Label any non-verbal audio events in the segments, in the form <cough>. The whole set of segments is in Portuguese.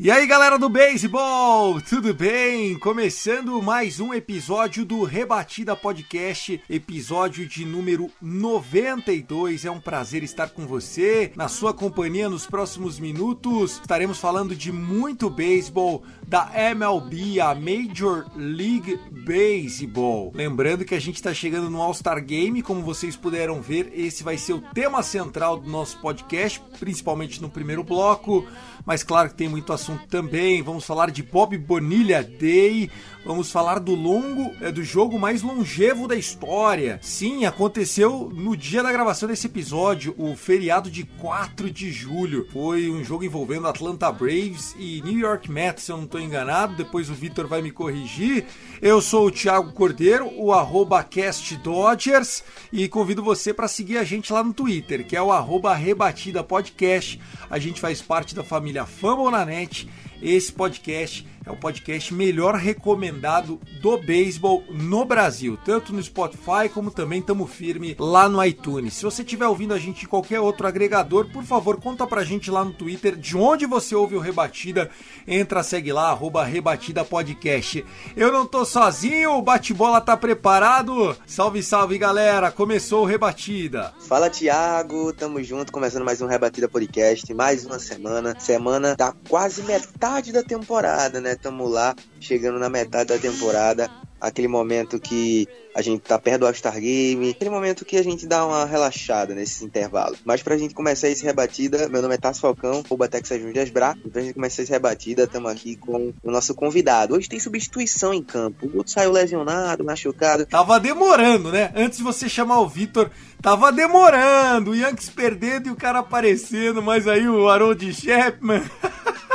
E aí galera do beisebol, tudo bem? Começando mais um episódio do Rebatida Podcast, episódio de número 92. É um prazer estar com você, na sua companhia nos próximos minutos. Estaremos falando de muito beisebol da MLB, a Major League Baseball. Lembrando que a gente está chegando no All-Star Game, como vocês puderam ver, esse vai ser o tema central do nosso podcast, principalmente no primeiro bloco mas claro que tem muito assunto também. Vamos falar de Bob Bonilha Day, vamos falar do longo, é, do jogo mais longevo da história. Sim, aconteceu no dia da gravação desse episódio, o feriado de 4 de julho. Foi um jogo envolvendo Atlanta Braves e New York Mets, se eu não estou enganado. Depois o Victor vai me corrigir. Eu sou o Thiago Cordeiro, o arroba Cast Dodgers, e convido você para seguir a gente lá no Twitter, que é o arroba Rebatida Podcast. A gente faz parte da família Fambonanet. Esse podcast é o podcast melhor recomendado do beisebol no Brasil, tanto no Spotify como também estamos firme lá no iTunes. Se você estiver ouvindo a gente em qualquer outro agregador, por favor, conta pra gente lá no Twitter de onde você ouve o Rebatida. Entra, segue lá, arroba Rebatida Podcast. Eu não tô sozinho, o bate-bola tá preparado. Salve, salve, galera! Começou o Rebatida. Fala Thiago, tamo junto, começando mais um Rebatida Podcast, mais uma semana, semana da quase metade da temporada, né? Tamo lá, chegando na metade da temporada, aquele momento que a gente tá perto do All-Star Game, aquele momento que a gente dá uma relaxada nesse intervalo. Mas pra gente começar esse rebatida, meu nome é Tassi Falcão, o Texas Júnior Bra, e pra gente começar esse rebatida, estamos aqui com o nosso convidado. Hoje tem substituição em campo, o outro saiu lesionado, machucado, Tava demorando, né? Antes de você chamar o Vitor, tava demorando. O Yankees perdendo e o cara aparecendo, mas aí o Harold Chapman. <laughs>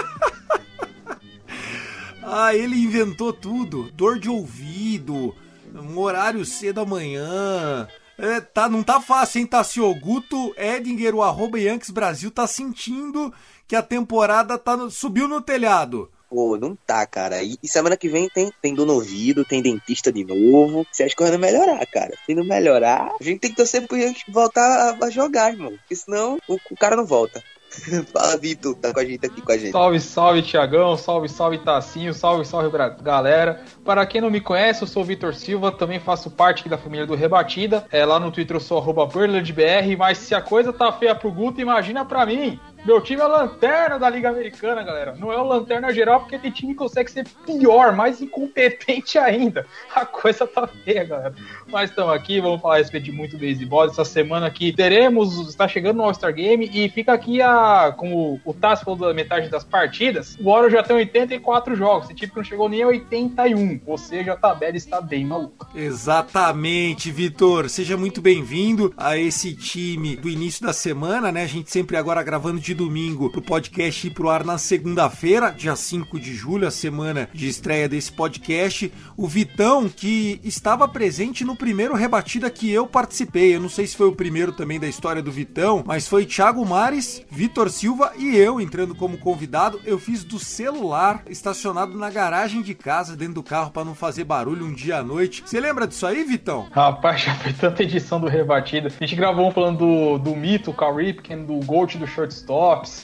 ah, ele inventou tudo. Dor de ouvido, um horário cedo amanhã. É, tá, não tá fácil, hein, Tassio? Guto Edinger, o arroba Yankees Brasil, tá sentindo que a temporada tá no- subiu no telhado. Pô, não tá, cara. E, e semana que vem tem, tem dor ouvido, tem dentista de novo. Se as coisas não melhorar, cara. Se não melhorar, a gente tem que torcer pro Yankees voltar a, a jogar, irmão. Porque senão o, o cara não volta. <laughs> Fala, Vitor, tá com a gente aqui com a gente. Salve, salve, Tiagão. Salve, salve, Tacinho. Salve, salve, galera. Para quem não me conhece, eu sou o Vitor Silva. Também faço parte da família do Rebatida. É, lá no Twitter eu sou arroba. Mas se a coisa tá feia pro Guto, imagina pra mim. Meu time é lanterna da Liga Americana, galera. Não é o lanterna geral, porque tem time que consegue ser pior, mais incompetente ainda. A coisa tá feia, galera. Mas estamos aqui, vamos falar a respeito de muito beisebol. Essa semana aqui teremos, está chegando no All-Star Game e fica aqui a, como o Tassi falou da metade das partidas, o Warriors já tem 84 jogos, esse time não chegou nem a 81, ou seja, a tabela está bem maluca. Exatamente, Vitor. Seja muito bem-vindo a esse time do início da semana, né? A gente sempre agora gravando de domingo pro podcast ir pro ar na segunda-feira, dia 5 de julho, a semana de estreia desse podcast. O Vitão, que estava presente no primeiro rebatida que eu participei. Eu não sei se foi o primeiro também da história do Vitão, mas foi Thiago Mares, Vitor Silva e eu entrando como convidado. Eu fiz do celular, estacionado na garagem de casa, dentro do carro, para não fazer barulho um dia à noite. Você lembra disso aí, Vitão? Rapaz, <laughs> já foi tanta edição do Rebatida. A gente gravou um falando do, do mito, o Cal Ripken, do Gold do Shortstops,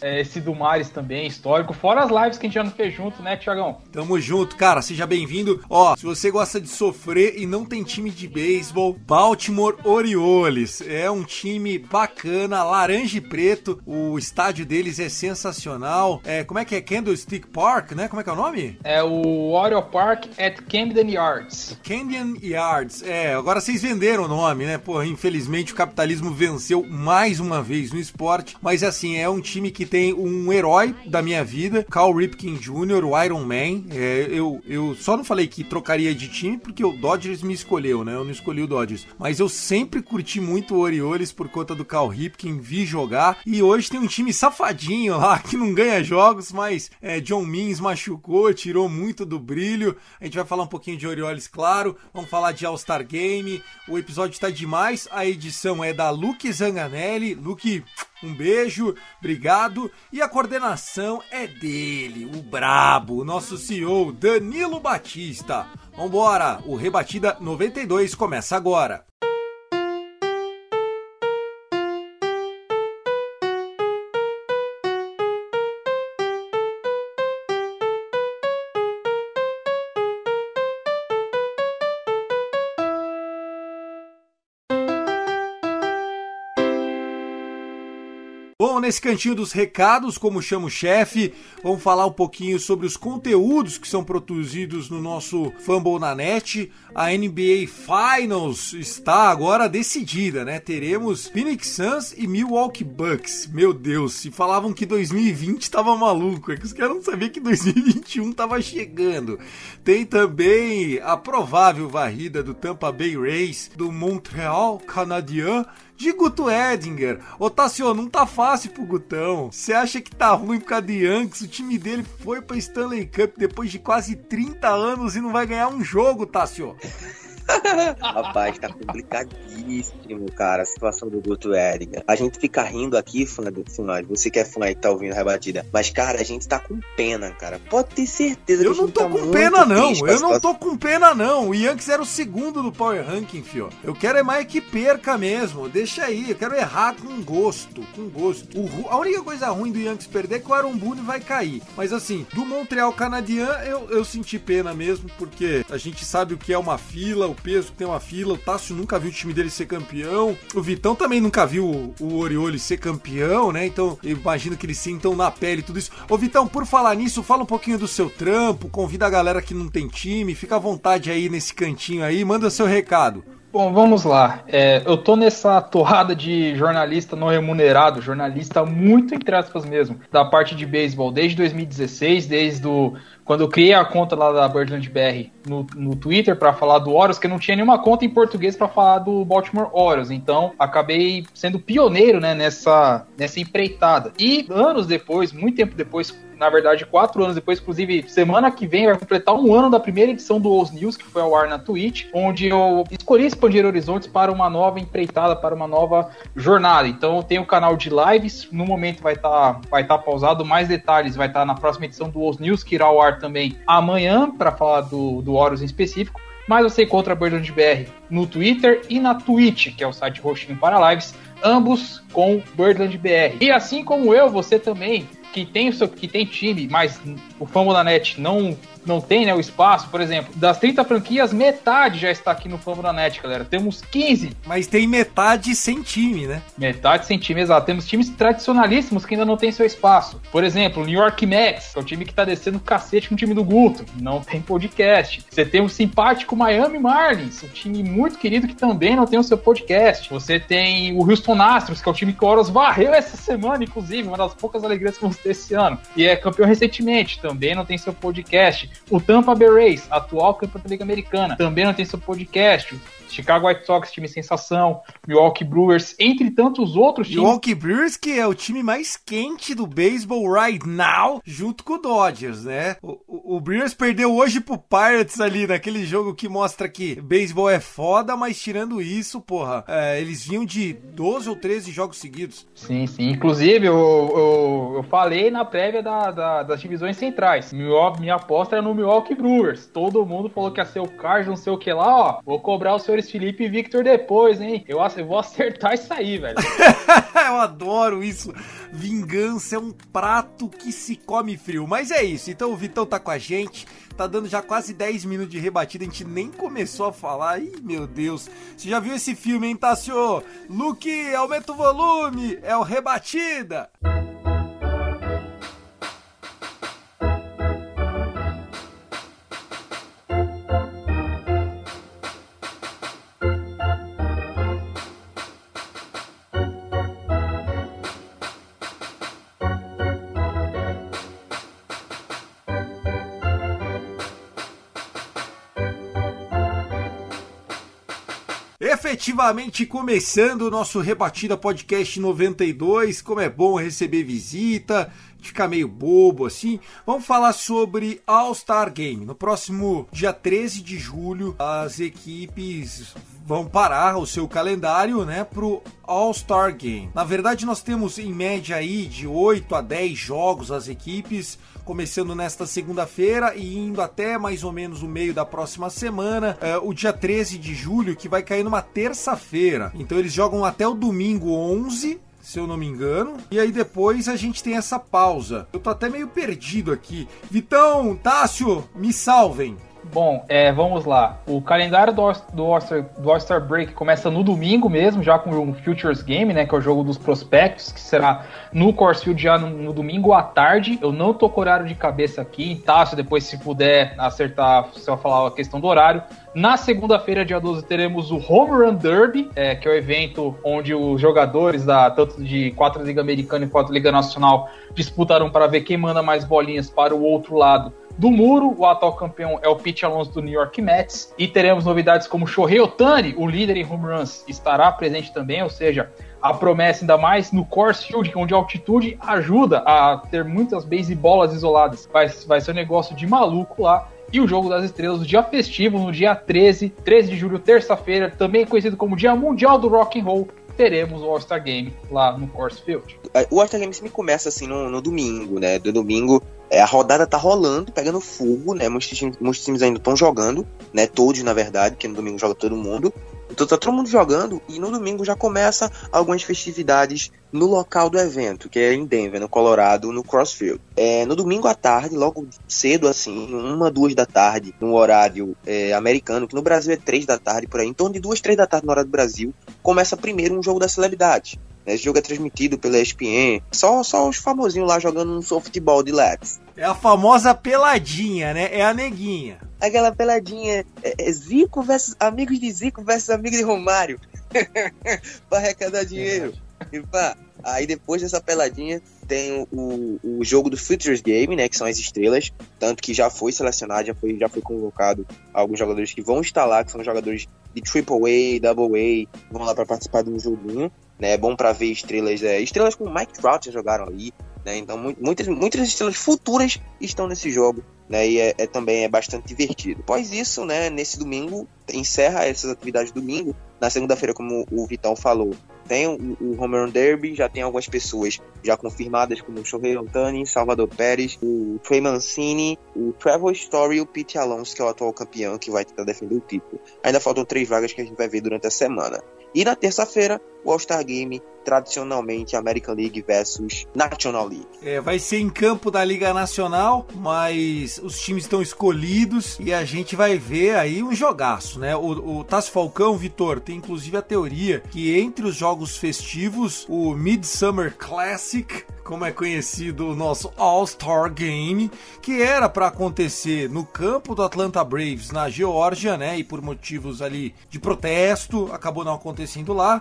é, esse do Mares também, histórico. Fora as lives que a gente já não fez junto, né, Tiagão? Tamo junto, cara. Seja bem-vindo. Ó, se você gosta de sofrer e não tem time de beisebol, Baltimore Orioles é um time bacana, laranja e preto. O estádio deles é sensacional. É, como é que é? Candlestick Park, né? Como é que é o nome? É o Warrior Park at Camden Yards. Canyon Yards. É, agora vocês venderam o nome, né? Pô, infelizmente o capitalismo venceu mais uma vez no esporte. Mas assim, é um time que tem um herói da minha vida, Cal Ripken Jr., o Iron Man. É, eu, eu só não falei que trocaria de time porque o Dodgers me escolheu, né? Eu não escolhi o Dodgers. Mas eu sempre curti muito o Orioles por conta do Cal Ripken, vi jogar. E hoje tem um time safadinho lá que não ganha jogos, mas é, John Means machucou, tirou muito do brilho. A gente vai falar um pouquinho de Orioles, claro. Vamos falar de All-Star Game. O episódio está demais. A edição é da Luke Zanganelli. Luke, um beijo, obrigado. E a coordenação é dele, o brabo, o nosso CEO Danilo Batista. Vambora, o Rebatida 92 começa agora. Nesse cantinho dos recados, como chama o chefe, vamos falar um pouquinho sobre os conteúdos que são produzidos no nosso Fumble na Net. A NBA Finals está agora decidida, né? Teremos Phoenix Suns e Milwaukee Bucks. Meu Deus, se falavam que 2020 estava maluco, é que os caras não sabiam que 2021 estava chegando. Tem também a provável varrida do Tampa Bay Rays, do Montreal Canadien de Guto Edinger. Ô Tassio, não tá fácil pro Gutão. Você acha que tá ruim por causa de Yankees? O time dele foi pra Stanley Cup depois de quase 30 anos e não vai ganhar um jogo, Tassio. Rapaz, tá complicadíssimo, cara, a situação do Guto Edinger. A gente fica rindo aqui, fã do fã, você que é fã aí que tá ouvindo a rebatida. Mas, cara, a gente tá com pena, cara. Pode ter certeza eu que a não tô tá com pena, não. com Eu não tô com pena, não. O Yankees era o segundo do Power Ranking, fio. Eu quero é mais que perca mesmo. Deixa aí. Eu quero errar com gosto. Com gosto. O a única coisa ruim do Yankees perder é que o Aaron Boone vai cair. Mas assim, do Montreal Canadien, eu, eu senti pena mesmo, porque a gente sabe o que é uma fila, o peso tem uma fila. O Tássio nunca viu o time dele ser campeão. O Vitão também nunca viu o, o Orioles ser campeão, né? Então, imagino que eles sintam na pele tudo isso. Ô, Vitão, por falar nisso, fala um pouquinho do seu trampo, convida a galera que não tem time, fica à vontade aí nesse cantinho aí, manda seu recado. Bom, vamos lá. É, eu tô nessa torrada de jornalista não remunerado, jornalista muito entre aspas mesmo, da parte de beisebol desde 2016, desde o, quando eu criei a conta lá da Birdland BR no, no Twitter para falar do Orioles, que eu não tinha nenhuma conta em português para falar do Baltimore Orioles. Então, acabei sendo pioneiro, né, nessa, nessa empreitada. E anos depois, muito tempo depois, na verdade, quatro anos depois, inclusive, semana que vem vai completar um ano da primeira edição do Os News, que foi ao ar na Twitch, onde eu escolhi expandir horizontes para uma nova empreitada, para uma nova jornada. Então, eu tenho o canal de lives, no momento vai estar vai tá pausado, mais detalhes vai estar na próxima edição do Os News, que irá ao ar também amanhã, para falar do, do Horus em específico. Mas você encontra a Birdland BR no Twitter e na Twitch, que é o site roxinho para lives, ambos com Birdland BR. E assim como eu, você também que tem o seu que tem time, mas o Famo da Net não não tem né, o espaço, por exemplo, das 30 franquias, metade já está aqui no Famo da Net, galera. Temos 15, Mas tem metade sem time, né? metade sem time, exato. Temos times tradicionalíssimos que ainda não tem seu espaço. Por exemplo, o New York Mets, que é o time que tá descendo o cacete com o time do Guto, não tem podcast. Você tem o simpático Miami Marlins, um time muito querido que também não tem o seu podcast. Você tem o Houston Astros, que é o time que o Oros varreu essa semana, inclusive, uma das poucas alegrias que vamos ter esse ano. E é campeão recentemente, também não tem seu podcast. O Tampa Bay Rays, atual campeão da Liga Americana, também não tem seu podcast. Chicago White Sox, time sensação, Milwaukee Brewers, entre tantos outros times. Milwaukee Brewers, que é o time mais quente do beisebol right now, junto com o Dodgers, né? O, o, o Brewers perdeu hoje pro Pirates ali, naquele jogo que mostra que beisebol é foda, mas tirando isso, porra, é, eles vinham de 12 ou 13 jogos seguidos. Sim, sim. Inclusive, eu, eu, eu falei na prévia da, da- das divisões centrais. Milwaukee- minha aposta era no Milwaukee Brewers. Todo mundo falou que ia ser o Cards, não sei o que lá, ó. Vou cobrar os senhores Felipe e Victor depois, hein? Eu, eu vou acertar isso aí, velho. <laughs> Eu adoro isso. Vingança é um prato que se come frio. Mas é isso. Então o Vitão tá com a gente. Tá dando já quase 10 minutos de rebatida. A gente nem começou a falar. Ih, meu Deus. Você já viu esse filme, hein, Tassio? Luke, aumenta o volume. É o Rebatida. Efetivamente começando o nosso Rebatida Podcast 92. Como é bom receber visita, ficar meio bobo assim. Vamos falar sobre All-Star Game. No próximo dia 13 de julho, as equipes vão parar o seu calendário, né, pro All-Star Game. Na verdade, nós temos em média aí de 8 a 10 jogos as equipes, começando nesta segunda-feira e indo até mais ou menos o meio da próxima semana, é, o dia 13 de julho, que vai cair numa terça-feira. Então eles jogam até o domingo 11 se eu não me engano. E aí depois a gente tem essa pausa. Eu tô até meio perdido aqui. Vitão, Tássio, me salvem. Bom, é, vamos lá. O calendário do, All-Star, All-Star Break começa no domingo mesmo, já com o Futures Game, né? Que é o jogo dos prospectos, que será no Coors Field já no, no, domingo à tarde. Eu não tô com horário de cabeça aqui, tá? Se depois, se puder acertar, se eu falar a questão do horário. Na segunda-feira, dia 12, teremos o Home Run Derby, é, que é o evento onde os jogadores da tanto de quatro Liga Americana e quatro Liga Nacional disputarão para ver quem manda mais bolinhas para o outro lado do muro. O atual campeão é o Pete Alonso do New York Mets. E teremos novidades como Shohei Otani, o líder em home runs, estará presente também, ou seja, a promessa ainda mais no Course Field, onde a altitude ajuda a ter muitas bolas isoladas. Vai, vai ser um negócio de maluco lá. E o Jogo das Estrelas, o dia festivo, no dia 13, 13 de julho, terça-feira, também conhecido como Dia Mundial do Rock and Roll, teremos o All-Star Game lá no Course Field. O All-Star Game sempre começa assim no, no domingo, né? Do domingo é, a rodada tá rolando, pegando fogo, né? Muitos times, muitos times ainda estão jogando, né? Todos, na verdade, porque no domingo joga todo mundo. Então tá todo mundo jogando e no domingo já começa algumas festividades no local do evento, que é em Denver, no Colorado, no Crossfield. É, no domingo à tarde, logo cedo assim, uma, duas da tarde, no horário é, americano, que no Brasil é três da tarde por aí, então de duas, três da tarde no horário do Brasil, começa primeiro um jogo da celebridade. Esse jogo é transmitido pela ESPN. Só, só os famosinhos lá jogando um softball de Let's. É a famosa peladinha, né? É a neguinha. Aquela peladinha é, é Zico versus amigos de Zico versus amigos de Romário. <laughs> pra arrecadar dinheiro. E pá, aí depois dessa peladinha tem o, o jogo do Futures Game, né? Que são as estrelas. Tanto que já foi selecionado, já foi, já foi convocado alguns jogadores que vão estar lá, que são jogadores de Triple A, Double A, vão lá para participar do joguinho né? É bom para ver estrelas, é, estrelas como Mike Trout já jogaram ali, né? Então muitas, muitas estrelas futuras estão nesse jogo, né? E é, é, também é bastante divertido. Após isso, né? Nesse domingo encerra essas atividades domingo. Na segunda-feira, como o Vitão falou, tem o, o Home Run Derby, já tem algumas pessoas já confirmadas, como o Shohei Ohtani, Salvador Pérez, o Trey Mancini, o Trevor Story e o Pete Alonso, que é o atual campeão, que vai tentar defender o título. Ainda faltam três vagas que a gente vai ver durante a semana. E na terça-feira, o All-Star Game, tradicionalmente American League versus National League. É, vai ser em campo da Liga Nacional, mas os times estão escolhidos e a gente vai ver aí um jogaço, né? O, o Tassi Falcão, Vitor, tem inclusive a teoria que entre os jogos festivos, o Midsummer Classic como é conhecido o nosso All-Star Game, que era para acontecer no campo do Atlanta Braves na Geórgia, né? E por motivos ali de protesto, acabou não acontecendo lá.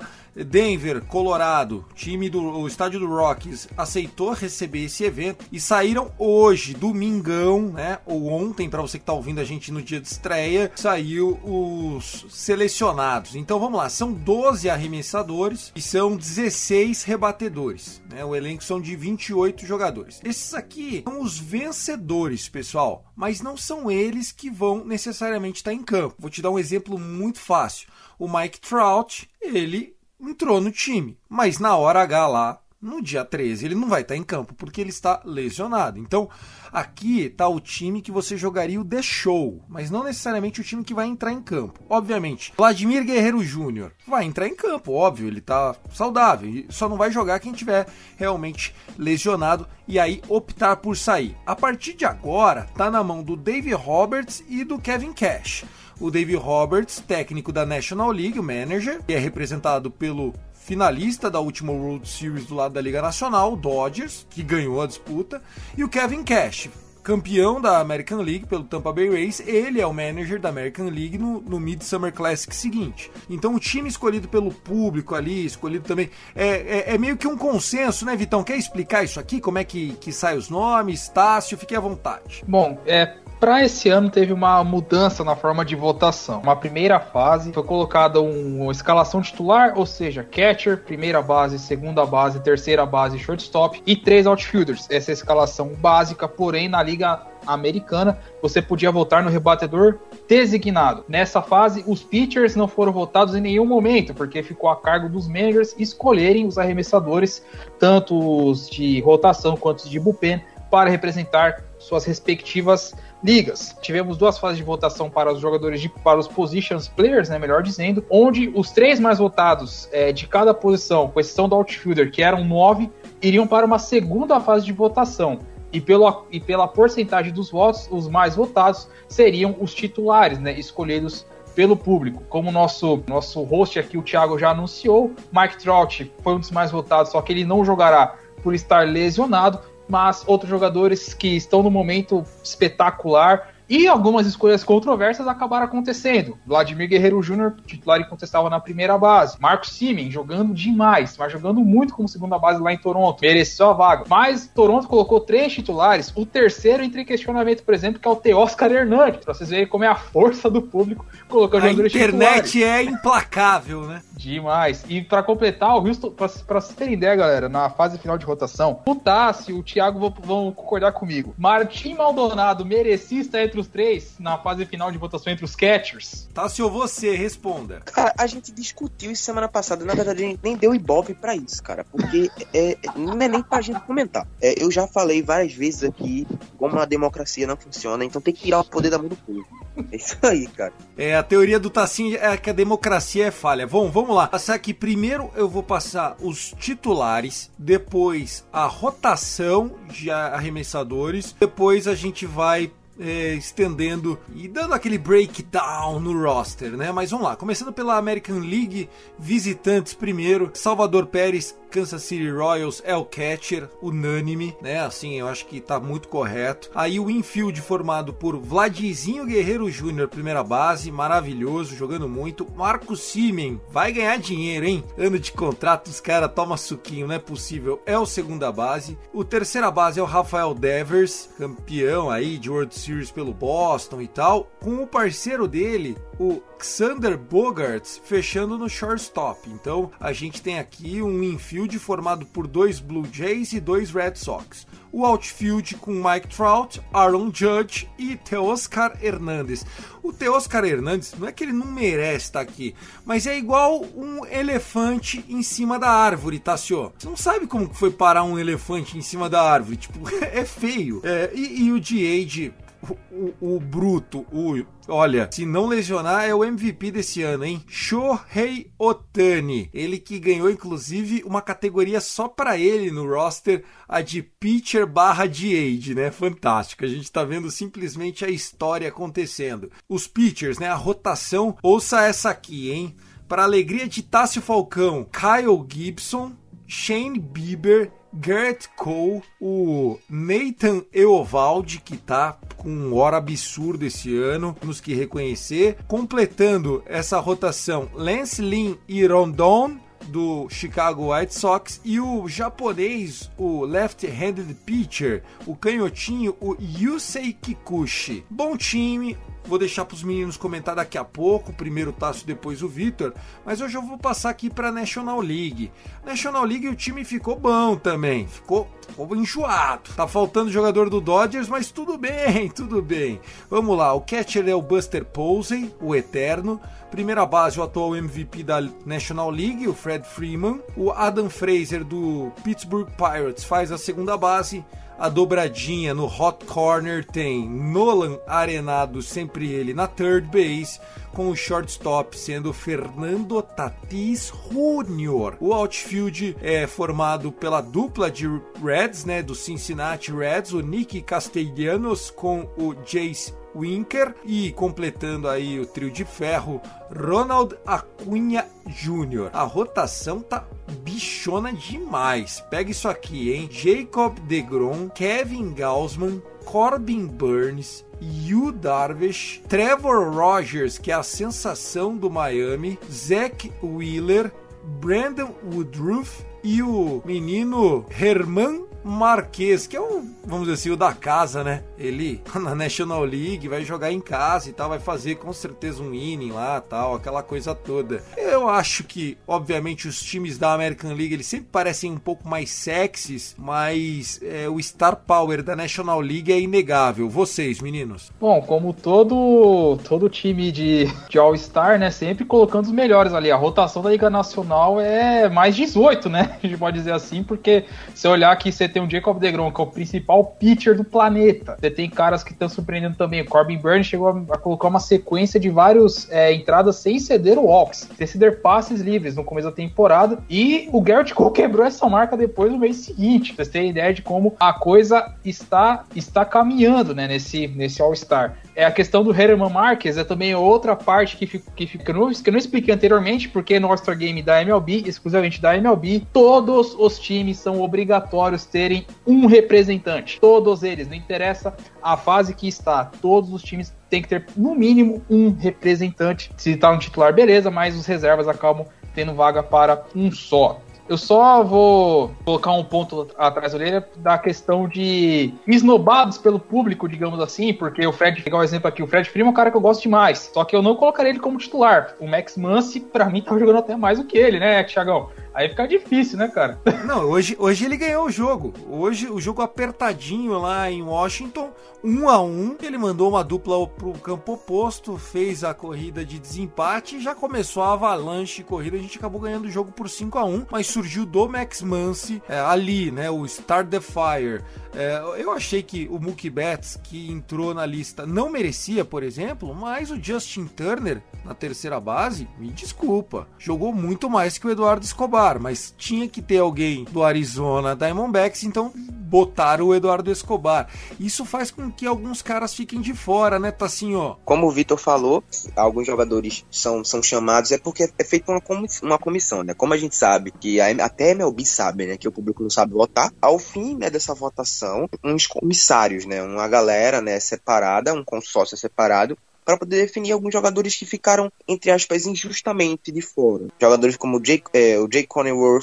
Denver, Colorado, time do o estádio do Rockies aceitou receber esse evento e saíram hoje, domingão, né? Ou ontem, para você que tá ouvindo a gente no dia de estreia, saiu os selecionados. Então vamos lá, são 12 arremessadores e são 16 rebatedores, né? O elenco são de 28 jogadores. Esses aqui são os vencedores, pessoal, mas não são eles que vão necessariamente estar em campo. Vou te dar um exemplo muito fácil. O Mike Trout, ele entrou no time, mas na hora H lá, no dia 13, ele não vai estar em campo porque ele está lesionado. Então, aqui está o time que você jogaria o The Show, mas não necessariamente o time que vai entrar em campo. Obviamente, Vladimir Guerreiro Júnior vai entrar em campo, óbvio, ele está saudável, só não vai jogar quem tiver realmente lesionado e aí optar por sair. A partir de agora, tá na mão do Dave Roberts e do Kevin Cash o Dave Roberts, técnico da National League, o manager, que é representado pelo finalista da última World Series do lado da Liga Nacional, o Dodgers, que ganhou a disputa, e o Kevin Cash, campeão da American League pelo Tampa Bay Rays, ele é o manager da American League no, no Midsummer Classic seguinte. Então o time escolhido pelo público ali, escolhido também, é, é, é, meio que um consenso, né, Vitão? Quer explicar isso aqui? Como é que, que sai os nomes? Tássio, fique à vontade. Bom, é, Para esse ano teve uma mudança na forma de votação. Uma primeira fase foi colocada um, uma escalação titular, ou seja, catcher, primeira base, segunda base, terceira base, shortstop e três outfielders. Essa é a escalação básica, porém na liga americana você podia votar no rebatedor designado. Nessa fase, os pitchers não foram votados em nenhum momento, porque ficou a cargo dos managers escolherem os arremessadores, tanto os de rotação quanto os de bullpen, para representar suas respectivas ligas. Tivemos duas fases de votação para os jogadores de para os positions players, né, melhor dizendo, onde os três mais votados é, de cada posição, com exceção do outfielder, que eram nove, iriam para uma segunda fase de votação. E, pelo, e pela porcentagem dos votos, os mais votados seriam os titulares, né, escolhidos pelo público. Como nosso, nosso host aqui, o Thiago, já anunciou, Mike Trout foi um dos mais votados, só que ele não jogará por estar lesionado mas outros jogadores que estão no momento espetacular e algumas escolhas controversas acabaram acontecendo. Vladimir Guerreiro Jr., titular incontestável na primeira base. Marcos Simen jogando demais, mas jogando muito como segunda base lá em Toronto. Mereceu a vaga. Mas Toronto colocou três titulares. O terceiro entre questionamento, por exemplo, que é o Teoscar Hernandes. Pra vocês verem como é a força do público colocando a jogadores titulares. A internet é implacável, né? Demais. E para completar, o Houston, pra, pra vocês terem ideia, galera, na fase final de rotação, o Tassi e o Thiago vão, vão concordar comigo. Martim Maldonado merecia estar entre os três na fase final de votação entre os catchers. Tássio, você, responda. Cara, a gente discutiu isso semana passada. Na verdade, a gente nem deu ibope para isso, cara. Porque é, não é nem pra gente comentar. É, eu já falei várias vezes aqui como a democracia não funciona, então tem que tirar o poder da mão do povo. É isso aí, cara. É, a teoria do Tassinho é que a democracia é falha. Vamos, vamos lá. Passar aqui primeiro eu vou passar os titulares, depois a rotação de arremessadores, depois a gente vai é, estendendo e dando aquele breakdown no roster, né? Mas vamos lá, começando pela American League, visitantes primeiro, Salvador Pérez Kansas City Royals é o catcher, unânime, né? Assim, eu acho que tá muito correto. Aí o infield formado por Vladizinho Guerreiro Júnior, primeira base, maravilhoso, jogando muito. Marco Simen, vai ganhar dinheiro, hein? Ano de contrato, os caras toma suquinho, não é possível. É o segunda base. O terceira base é o Rafael Devers, campeão aí de World Series pelo Boston e tal, com o parceiro dele, o Xander Bogarts fechando no shortstop. Então a gente tem aqui um infield formado por dois Blue Jays e dois Red Sox. O outfield com Mike Trout, Aaron Judge e Teoscar Hernandez. O Teoscar Hernandez não é que ele não merece estar aqui, mas é igual um elefante em cima da árvore, tá, senhor? Você não sabe como foi parar um elefante em cima da árvore, tipo, <laughs> é feio. É, e, e o DH o, o, bruto, o. Olha, se não lesionar, é o MVP desse ano, hein? Shohei Otani. Ele que ganhou, inclusive, uma categoria só para ele no roster, a de pitcher barra age, né? Fantástico. A gente tá vendo simplesmente a história acontecendo. Os pitchers, né? A rotação. Ouça essa aqui, hein? Para alegria de Tássio Falcão, Kyle Gibson, Shane Bieber, Garrett Cole, o Nathan Eovaldi, que tá com um hora absurdo esse ano, nos que reconhecer, completando essa rotação Lance Lynn e Rondon, do Chicago White Sox e o japonês, o left-handed pitcher, o canhotinho, o Yusei Kikuchi. Bom time, Vou deixar para os meninos comentar daqui a pouco, primeiro o Tasso, depois o Vitor, mas hoje eu vou passar aqui para National League. National League o time ficou bom também, ficou, ficou enjoado. Tá faltando jogador do Dodgers, mas tudo bem, <laughs> tudo bem. Vamos lá, o catcher é o Buster Posey, o eterno. Primeira base, o atual MVP da National League, o Fred Freeman. O Adam Fraser do Pittsburgh Pirates faz a segunda base a dobradinha no hot corner tem Nolan Arenado, sempre ele na third base, com o shortstop sendo Fernando Tatis Jr. O outfield é formado pela dupla de Reds, né, do Cincinnati Reds, o Nick Castellanos com o Jace Winker e completando aí o trio de ferro, Ronald Acunha Jr. A rotação tá bichona demais. Pega isso aqui, hein? Jacob DeGrom, Kevin Gausman, Corbin Burns, Yu Darvish, Trevor Rogers, que é a sensação do Miami, Zach Wheeler, Brandon Woodruff e o menino Herman Marquês, que é o, vamos dizer assim, o da casa, né? Ele <laughs> na National League vai jogar em casa e tal, vai fazer com certeza um inning lá, tal, aquela coisa toda. Eu acho que, obviamente, os times da American League eles sempre parecem um pouco mais sexys, mas é, o star power da National League é inegável. Vocês, meninos? Bom, como todo todo time de, de All-Star, né, sempre colocando os melhores ali. A rotação da Liga Nacional é mais 18, né? <laughs> A gente pode dizer assim, porque se olhar aqui, você tem o Jacob DeGrom, que é o principal pitcher do planeta. Você tem caras que estão surpreendendo também. O Corbin Burns chegou a, a colocar uma sequência de várias é, entradas sem ceder o walks, sem ceder passes livres no começo da temporada. E o Garrett Cole <laughs> quebrou essa marca depois no mês seguinte. Pra vocês terem ideia de como a coisa está, está caminhando né, nesse, nesse All-Star. É a questão do Herman Marques, é também outra parte que, fica, que, fica, que, eu não, que eu não expliquei anteriormente, porque no All-Star Game da MLB, exclusivamente da MLB, todos os times são obrigatórios terem um representante. Todos eles, não interessa a fase que está, todos os times têm que ter no mínimo um representante. Se está um titular, beleza, mas os reservas acabam tendo vaga para um só. Eu só vou colocar um ponto atrás da orelha da questão de esnobados pelo público, digamos assim, porque o Fred, pegar um exemplo aqui, o Fred Freeman é um cara que eu gosto demais, só que eu não colocaria ele como titular. O Max Muncy, pra mim, tava jogando até mais do que ele, né, Thiagão? Aí fica difícil, né, cara? <laughs> Não, hoje, hoje ele ganhou o jogo. Hoje, o jogo apertadinho lá em Washington, um a um. Ele mandou uma dupla pro campo oposto, fez a corrida de desempate e já começou a avalanche de corrida. A gente acabou ganhando o jogo por 5 a 1 mas surgiu do Max Muncy é, ali, né? O Start the Fire. É, eu achei que o Mookie Betts, que entrou na lista, não merecia, por exemplo, mas o Justin Turner, na terceira base, me desculpa, jogou muito mais que o Eduardo Escobar, mas tinha que ter alguém do Arizona Diamondbacks, então botaram o Eduardo Escobar. Isso faz com que alguns caras fiquem de fora, né, Tassinho? Como o Vitor falou, alguns jogadores são, são chamados, é porque é feito uma, uma comissão, né? Como a gente sabe, que a, até a MLB sabe, né, que o público não sabe votar, ao fim né, dessa votação, uns comissários, né, uma galera né, separada, um consórcio separado, para poder definir alguns jogadores que ficaram, entre aspas, injustamente de fora. Jogadores como o Jake, é, o Jake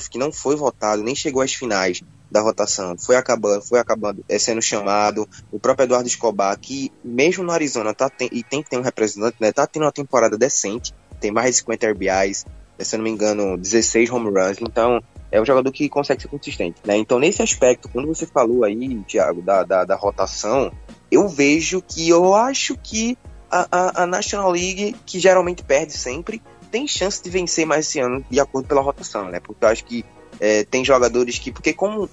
que não foi votado, nem chegou às finais da rotação, foi acabando, foi acabando é, sendo chamado. O próprio Eduardo Escobar, que mesmo no Arizona tá e tem que ter um representante, né, tá tendo uma temporada decente, tem mais de 50 RBIs, é, se eu não me engano, 16 home runs, então é um jogador que consegue ser consistente. Né? Então, nesse aspecto, quando você falou aí, Thiago, da, da, da rotação, eu vejo que eu acho que a, a, a, National League, que geralmente perde sempre, tem chance de vencer mais esse ano de acordo pela rotação, né? Porque eu acho que é, tem jogadores que. Porque como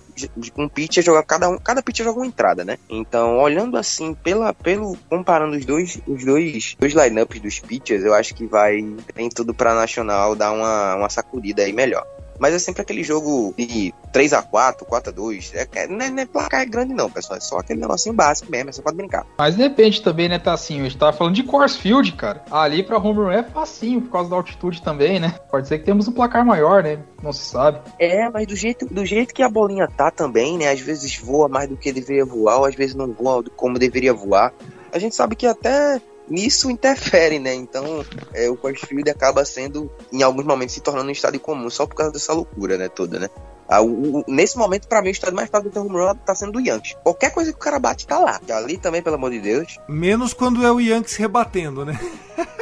um pitcher joga. Cada, um, cada pitcher joga uma entrada, né? Então, olhando assim, pela, pelo. Comparando os dois, os dois, dois lineups dos pitchers, eu acho que vai. Tem tudo pra Nacional dar uma, uma sacudida aí melhor. Mas é sempre aquele jogo de 3x4, 4x2. É, não, é, não é placar grande, não, pessoal. É só aquele negocinho básico mesmo, é só pode brincar. Mas depende também, né, Tassinho? A gente tava falando de Coors Field, cara. Ali pra home run é facinho, por causa da altitude também, né? Pode ser que temos um placar maior, né? Não se sabe. É, mas do jeito, do jeito que a bolinha tá também, né? Às vezes voa mais do que deveria voar, ou às vezes não voa como deveria voar. A gente sabe que até nisso interfere, né? Então, é, o Coors Field acaba sendo, em alguns momentos, se tornando um estádio comum, só por causa dessa loucura, né, toda, né? Ah, o, o, nesse momento, para mim, o estádio mais fácil do home run tá sendo do Yankees. Qualquer coisa que o cara bate, tá lá. E ali também, pelo amor de Deus. Menos quando é o Yankees rebatendo, né? <laughs>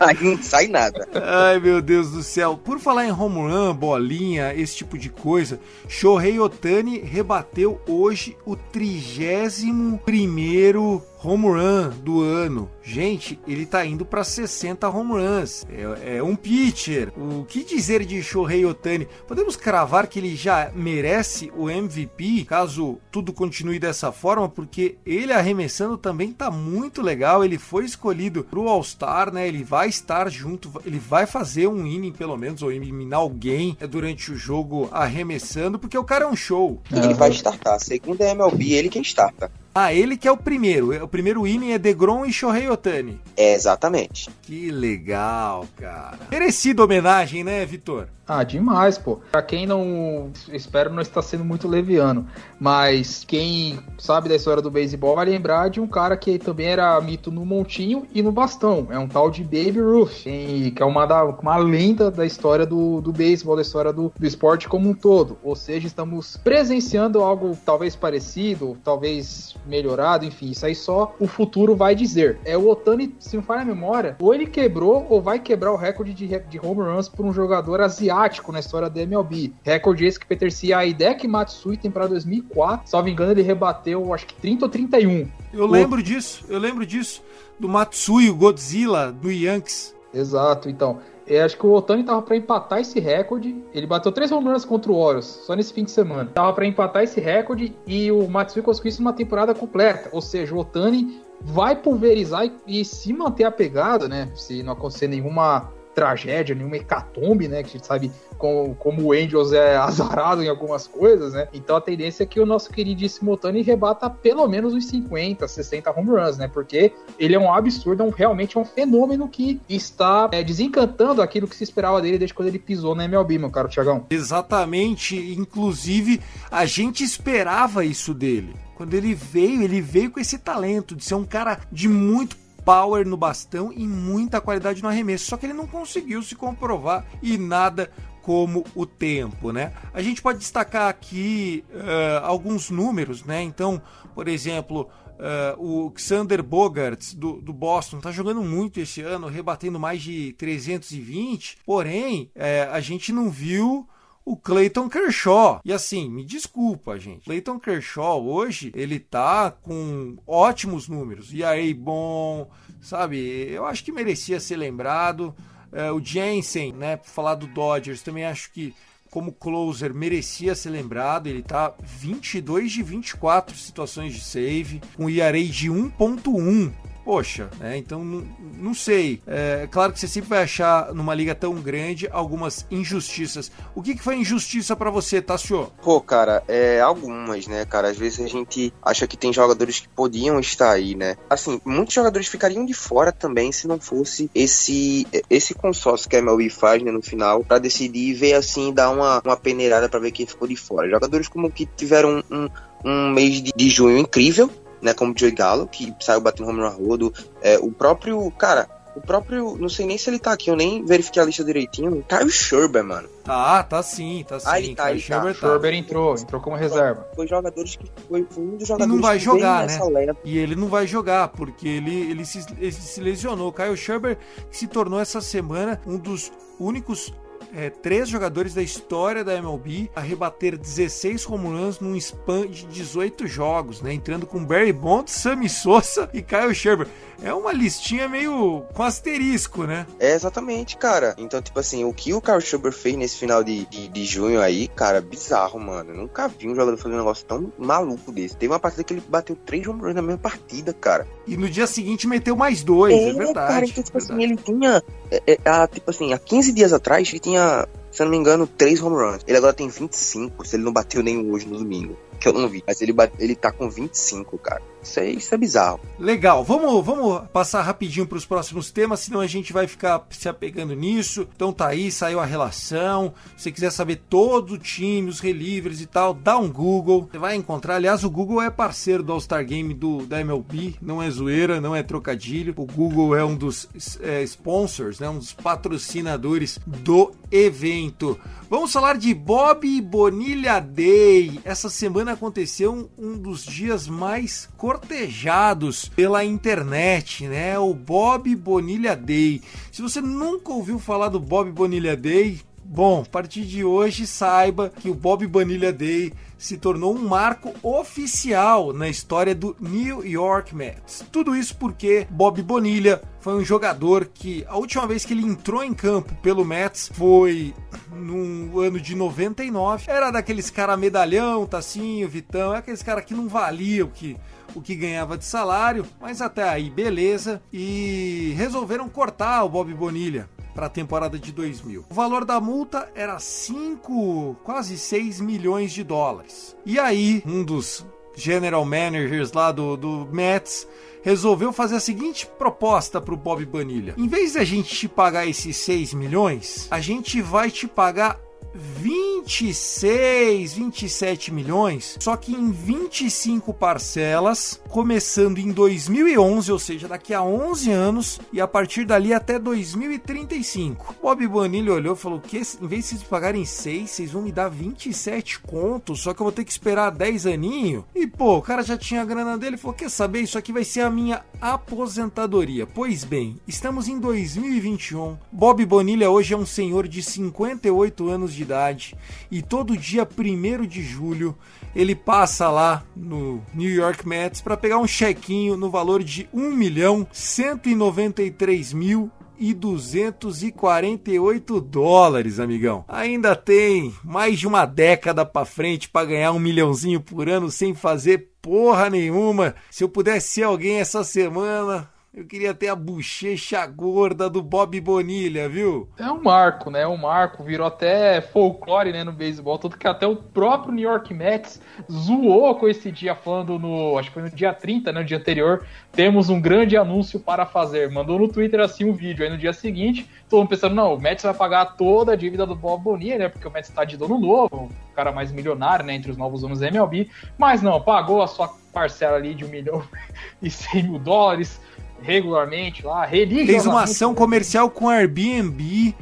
Aí não sai nada. Ai, meu Deus do céu. Por falar em home run, bolinha, esse tipo de coisa, Shohei Otani rebateu hoje o 31 primeiro home run do ano. Gente, ele tá indo para 60 home runs. É, é, um pitcher. O que dizer de Shohei Otani? Podemos cravar que ele já merece o MVP, caso tudo continue dessa forma, porque ele arremessando também tá muito legal. Ele foi escolhido pro All-Star, né? Ele vai estar junto, ele vai fazer um inning pelo menos, ou eliminar alguém durante o jogo arremessando, porque o cara é um show. Ele vai startar. Segundo a MLB, ele quem starta. Ah, ele que é o primeiro. O primeiro inning é DeGrom e Shohei Otani. É, exatamente. Que legal, cara. Merecida homenagem, né, Vitor? Ah, demais, pô. Pra quem não. Espero não estar sendo muito leviano. Mas quem sabe da história do beisebol vai lembrar de um cara que também era mito no montinho e no bastão. É um tal de Baby Ruth, que é uma, da, uma lenda da história do, do beisebol, da história do, do esporte como um todo. Ou seja, estamos presenciando algo talvez parecido, talvez melhorado, enfim, isso aí só o futuro vai dizer. É o Otani, se não falha a memória, ou ele quebrou ou vai quebrar o recorde de, de home runs por um jogador asiático na história da MLB. Recorde esse que pertencia a Hideki Matsui, temporada 2004. Salvo engano, ele rebateu, acho que 30 ou 31. Eu lembro disso, eu lembro disso. Do Matsui, o Godzilla, do Yankees. Exato, então. Eu acho que o Otani tava para empatar esse recorde. Ele bateu três home runs contra o Orioles só nesse fim de semana. Tava para empatar esse recorde e o Matsui conseguiu isso numa temporada completa. Ou seja, o Otani vai pulverizar e, e se manter a pegada, né? Se não acontecer nenhuma tragédia, nenhuma hecatombe, né? Que a gente sabe como, como o Angels é <laughs> azarado em algumas coisas, né? Então a tendência é que o nosso queridíssimo Otani rebata pelo menos uns 50, 60 home runs, né? Porque ele é um absurdo, é um, realmente é um fenômeno que está é, desencantando aquilo que se esperava dele desde quando ele pisou na MLB, meu caro Tiagão. Exatamente, inclusive a gente esperava isso dele. Quando ele veio, ele veio com esse talento de ser um cara de muito power no bastão e muita qualidade no arremesso. Só que ele não conseguiu se comprovar e nada como o tempo, né? A gente pode destacar aqui uh, alguns números, né? Então, por exemplo, uh, o Xander Bogarts do, do Boston está jogando muito esse ano, rebatendo mais de 320. Porém, uh, a gente não viu o Clayton Kershaw. E assim, me desculpa, gente. Clayton Kershaw hoje, ele tá com ótimos números. E aí, bom, sabe? Eu acho que merecia ser lembrado. É, o Jensen, né, por falar do Dodgers, também acho que como closer merecia ser lembrado. Ele tá 22 de 24 situações de save, com ERA de 1.1 poxa, né? Então não, sei. É claro que você sempre vai achar numa liga tão grande algumas injustiças. O que, que foi injustiça para você, Tassio? Pô, cara, é algumas, né, cara? Às vezes a gente acha que tem jogadores que podiam estar aí, né? Assim, muitos jogadores ficariam de fora também se não fosse esse esse consórcio que a MLB faz, né, no final, para decidir e ver assim, dar uma, uma peneirada para ver quem ficou de fora. Jogadores como que tiveram um, um mês de, de junho incrível, né? Como Joey Gallo, que saiu batendo home run rodo. É, o próprio, cara, o próprio, não sei nem se ele tá aqui, eu nem verifiquei a lista direitinho. Caio Sherber, mano. Tá, tá sim, tá sim. Ah, ele tá, Caio ele tá. Entrou, entrou como reserva. Foi jogadores que foi, foi um dos E jogadores não vai jogar, né? nessa leva. E ele não vai jogar, porque ele, ele, se, ele se lesionou. O Kyle Schurber se tornou essa semana um dos únicos é, três jogadores da história da MLB a rebater 16 home runs num span de 18 jogos, né? Entrando com Barry Bonds, Sammy Sosa e Kyle Schurber. É uma listinha meio com asterisco, né? É, exatamente, cara. Então, tipo assim, o que o Carl Schubert fez nesse final de, de, de junho aí, cara, bizarro, mano. Eu nunca vi um jogador fazer um negócio tão maluco desse. Teve uma partida que ele bateu três home runs na mesma partida, cara. E no dia seguinte meteu mais dois, é, verdade. cara, então, tipo verdade. assim, ele tinha. É, é, tipo assim, há 15 dias atrás, ele tinha, se eu não me engano, três home runs. Ele agora tem 25, se ele não bateu nenhum hoje no domingo. Que eu não vi. Mas ele, ele tá com 25, cara. Isso é, isso é bizarro. Legal, vamos, vamos passar rapidinho para os próximos temas, senão a gente vai ficar se apegando nisso. Então tá aí, saiu a relação. Se você quiser saber todo o time, os relievers e tal, dá um Google. Você vai encontrar. Aliás, o Google é parceiro do All-Star Game do, da MLB, não é zoeira, não é trocadilho. O Google é um dos é, sponsors, né, um dos patrocinadores do evento. Vamos falar de Bob Bonilha Day. Essa semana aconteceu um, dos dias mais cortejados pela internet, né? O Bob Bonilha Day. Se você nunca ouviu falar do Bob Bonilha Day, bom, a partir de hoje saiba que o Bob Bonilha Day se tornou um marco oficial na história do New York Mets. Tudo isso porque Bob Bonilha foi um jogador que a última vez que ele entrou em campo pelo Mets foi no ano de 99. Era daqueles cara medalhão, Tacinho, Vitão, é aqueles cara que não valia o que o que ganhava de salário, mas até aí beleza e resolveram cortar o Bob Bonilha para a temporada de 2000. O valor da multa era 5, quase 6 milhões de dólares. E aí, um dos general managers lá do, do Mets, resolveu fazer a seguinte proposta pro Bob Bonilha. Em vez de a gente te pagar esses 6 milhões, a gente vai te pagar 26, 27 milhões, só que em 25 parcelas, começando em 2011, ou seja, daqui a 11 anos, e a partir dali até 2035. Bob Bonilha olhou e falou que em vez de vocês pagarem 6, vocês vão me dar 27 contos, só que eu vou ter que esperar 10 aninhos. E pô, o cara já tinha a grana dele, falou: "Quer saber? Isso aqui vai ser a minha aposentadoria". Pois bem, estamos em 2021. Bob Bonilha hoje é um senhor de 58 anos de idade e todo dia 1 de julho ele passa lá no New York Mets para pegar um chequinho no valor de 1 milhão 193 mil e 248 dólares, amigão. Ainda tem mais de uma década para frente para ganhar um milhãozinho por ano sem fazer porra nenhuma. Se eu pudesse ser alguém essa semana, eu queria ter a bochecha gorda do Bob Bonilha, viu? É um marco, né? É um marco. Virou até folclore, né, no beisebol. Tanto que até o próprio New York Mets zoou com esse dia, falando no. Acho que foi no dia 30, né? No dia anterior. Temos um grande anúncio para fazer. Mandou no Twitter assim um vídeo. Aí no dia seguinte, todo mundo pensando, não, o Mets vai pagar toda a dívida do Bob Bonilha, né? Porque o Mets está de dono novo, o cara mais milionário, né? Entre os novos donos da MLB. Mas não, pagou a sua parcela ali de um milhão <laughs> e cem mil dólares regularmente lá, religiosamente. Fez uma ação comercial com Airbnb,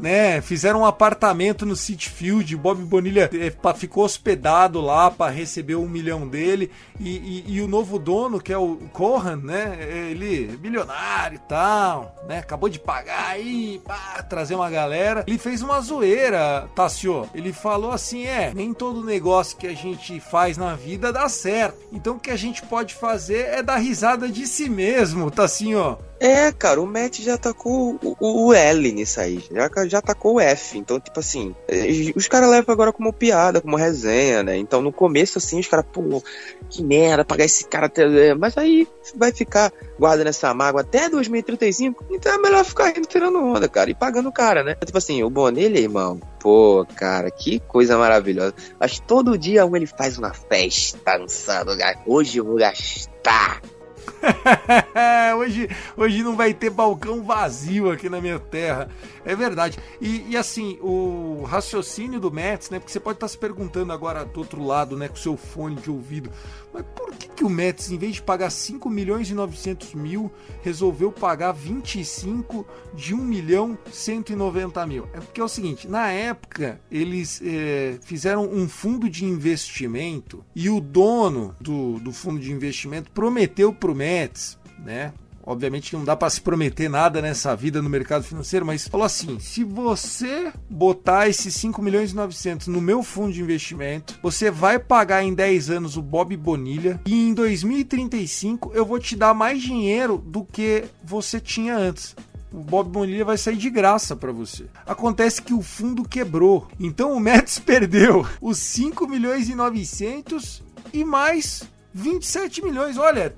né? Fizeram um apartamento no City Field. Bob Bonilha eh, ficou hospedado lá para receber um milhão dele. E, e, e, o novo dono, que é o Cohan, né? Ele é milionário e tal, né? Acabou de pagar aí, trazer uma galera. Ele fez uma zoeira, Tassio. Ele falou assim: é, nem todo negócio que a gente faz na vida dá certo. Então o que a gente pode fazer é dar risada de si mesmo, Tassinho. É, cara, o Matt já tacou o, o, L nisso aí. Já, já tacou o F. Então, tipo assim, é, os caras levam agora como piada, como resenha, né? Então, no começo, assim, os caras, pô, que merda, pagar esse cara. É, mas aí vai ficar guardando essa mágoa até 2035. Então é melhor ficar indo tirando onda, cara, e pagando o cara, né? Tipo assim, o Bonilha, irmão, pô, cara, que coisa maravilhosa. Mas todo dia ele faz uma festa lançando, hoje eu vou gastar <laughs> hoje, hoje não vai ter balcão vazio aqui na minha terra. É verdade. E, e, assim, o raciocínio do Mets, né? Porque você pode estar se perguntando agora do outro lado, né? Com seu fone de ouvido. Mas por que, o Mets, em vez de pagar 5 milhões e 900 mil, resolveu pagar 25 de 1 milhão 190 mil? É porque é o seguinte, na época, eles é, fizeram um fundo de investimento e o dono do, do fundo de investimento prometeu pro Mets, né? Obviamente não dá para se prometer nada nessa vida no mercado financeiro, mas falou assim: se você botar esses 5 milhões e 900 no meu fundo de investimento, você vai pagar em 10 anos o Bob Bonilha e em 2035 eu vou te dar mais dinheiro do que você tinha antes o Bob Bonilha vai sair de graça para você. Acontece que o fundo quebrou. Então o Mets <laughs> perdeu os 5 milhões e 900 e mais 27 milhões. Olha,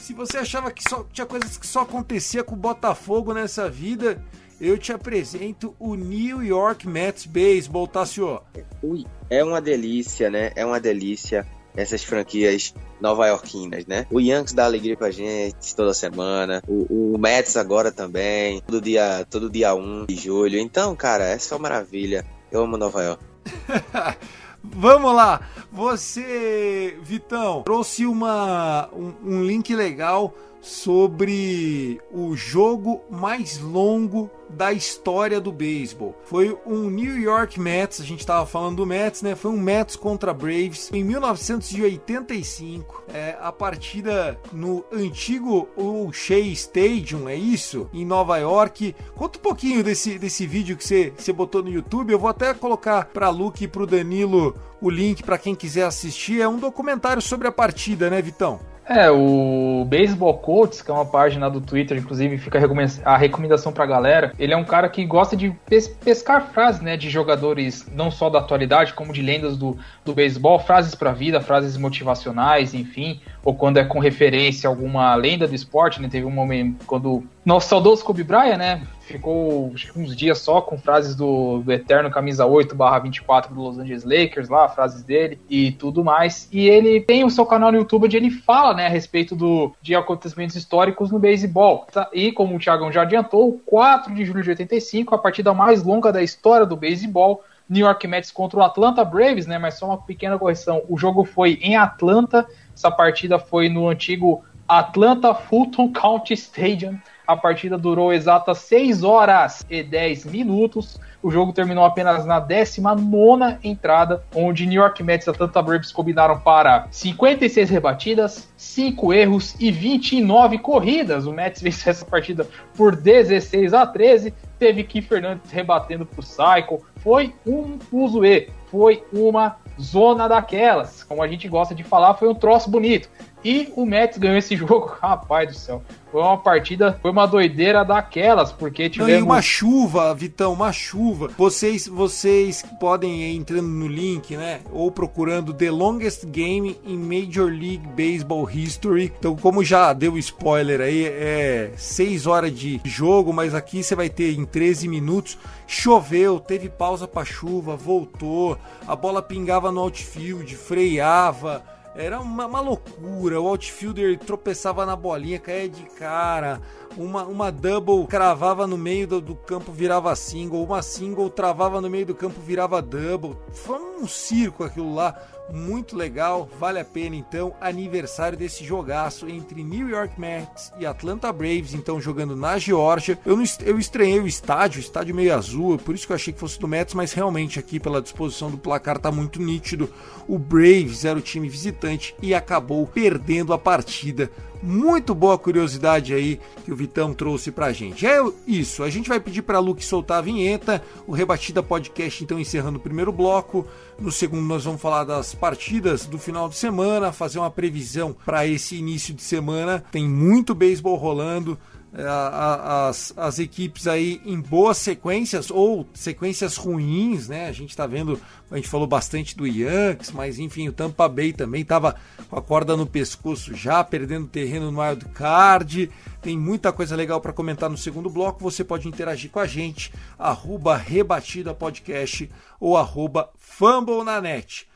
se você achava que só tinha coisas que só acontecia com o Botafogo nessa vida, eu te apresento o New York Mets Baseball, Tassio. Ui, é uma delícia, né? É uma delícia essas franquias nova-iorquinas, né? O Yankees dá alegria pra gente toda semana, o, o Mets agora também, todo dia, todo dia 1 de julho. Então, cara, é só maravilha. Eu amo Nova York. <laughs> Vamos lá, você, Vitão, trouxe uma, um, um link legal sobre o jogo mais longo da história do beisebol. Foi um New York Mets, a gente estava falando do Mets, né? Foi um Mets contra Braves em 1985. É, a partida no antigo Shea Stadium, é isso? Em Nova York. Conta um pouquinho desse, desse vídeo que você, você botou no YouTube. Eu vou até colocar para Luke e para o Danilo o link para quem quiser assistir. É um documentário sobre a partida, né, Vitão? É, o Baseball Coach, que é uma página do Twitter, inclusive fica a recomendação pra galera. Ele é um cara que gosta de pes pescar frases, né, de jogadores não só da atualidade, como de lendas do, do beisebol, frases pra vida, frases motivacionais, enfim, ou quando é com referência a alguma lenda do esporte, né, teve um momento quando nosso saudoso Kobe Bryant, né, ficou uns dias só com frases do, do eterno camisa 8 24 do Los Angeles Lakers lá, frases dele e tudo mais. E ele tem o seu canal no YouTube onde ele fala, né, a respeito do, de acontecimentos históricos no beisebol. Tá? E como o Thiagão já adiantou, 4 de julho de 85, a partida mais longa da história do beisebol, New York Mets contra o Atlanta Braves, né? Mas só uma pequena correção. O jogo foi em Atlanta. Essa partida foi no antigo Atlanta Fulton County Stadium. A partida durou exatas 6 horas e 10 minutos. O jogo terminou apenas na 19 entrada, onde New York Mets e Atlanta Braves combinaram para 56 rebatidas, 5 erros e 29 corridas. O Mets <laughs> venceu essa partida por 16 a 13. Teve Keith Fernandes rebatendo para o Cycle. Foi um fuzuê, foi uma zona daquelas. Como a gente gosta de falar, foi um troço bonito. E o Mets ganhou esse <laughs> jogo, rapaz do céu. Foi uma partida, foi uma doideira daquelas, porque tivemos... Não, e uma chuva, Vitão, uma chuva. Vocês, vocês podem ir entrando no link, né? Ou procurando The Longest Game in Major League Baseball History. Então, como já deu spoiler aí, é 6 horas de jogo, mas aqui você vai ter em 13 minutos. Choveu, teve pausa para chuva, voltou, a bola pingava no outfield, freava era uma, uma, loucura. O outfielder tropeçava na bolinha, caía de cara. Uma, uma double cravava no meio do, do, campo, virava single. Uma single travava no meio do campo, virava double. Foi um circo aquilo lá muito legal, vale a pena então. Aniversário desse jogaço entre New York Mets e Atlanta Braves, então jogando na Geórgia. Eu, eu estranhei o estádio, estádio meio azul, por isso que eu achei que fosse do Mets, mas realmente aqui pela disposição do placar tá muito nítido. O Braves era o time visitante e acabou perdendo a partida muito boa curiosidade aí que o Vitão trouxe pra gente. É isso, a gente vai pedir pra Luke soltar a vinheta, o Rebatida Podcast então encerrando o primeiro bloco. No segundo nós vamos falar das partidas do final de semana, fazer uma previsão para esse início de semana. Tem muito beisebol rolando. É, as, as equipes aí em boas sequências ou sequências ruins, né? A gente tá vendo, a gente falou bastante do Yankees, mas enfim, o Tampa Bay também tava com a corda no pescoço já, perdendo terreno no wild card. Tem muita coisa legal para comentar no segundo bloco. Você pode interagir com a gente, arroba Rebatida Podcast ou arroba Fumble na net.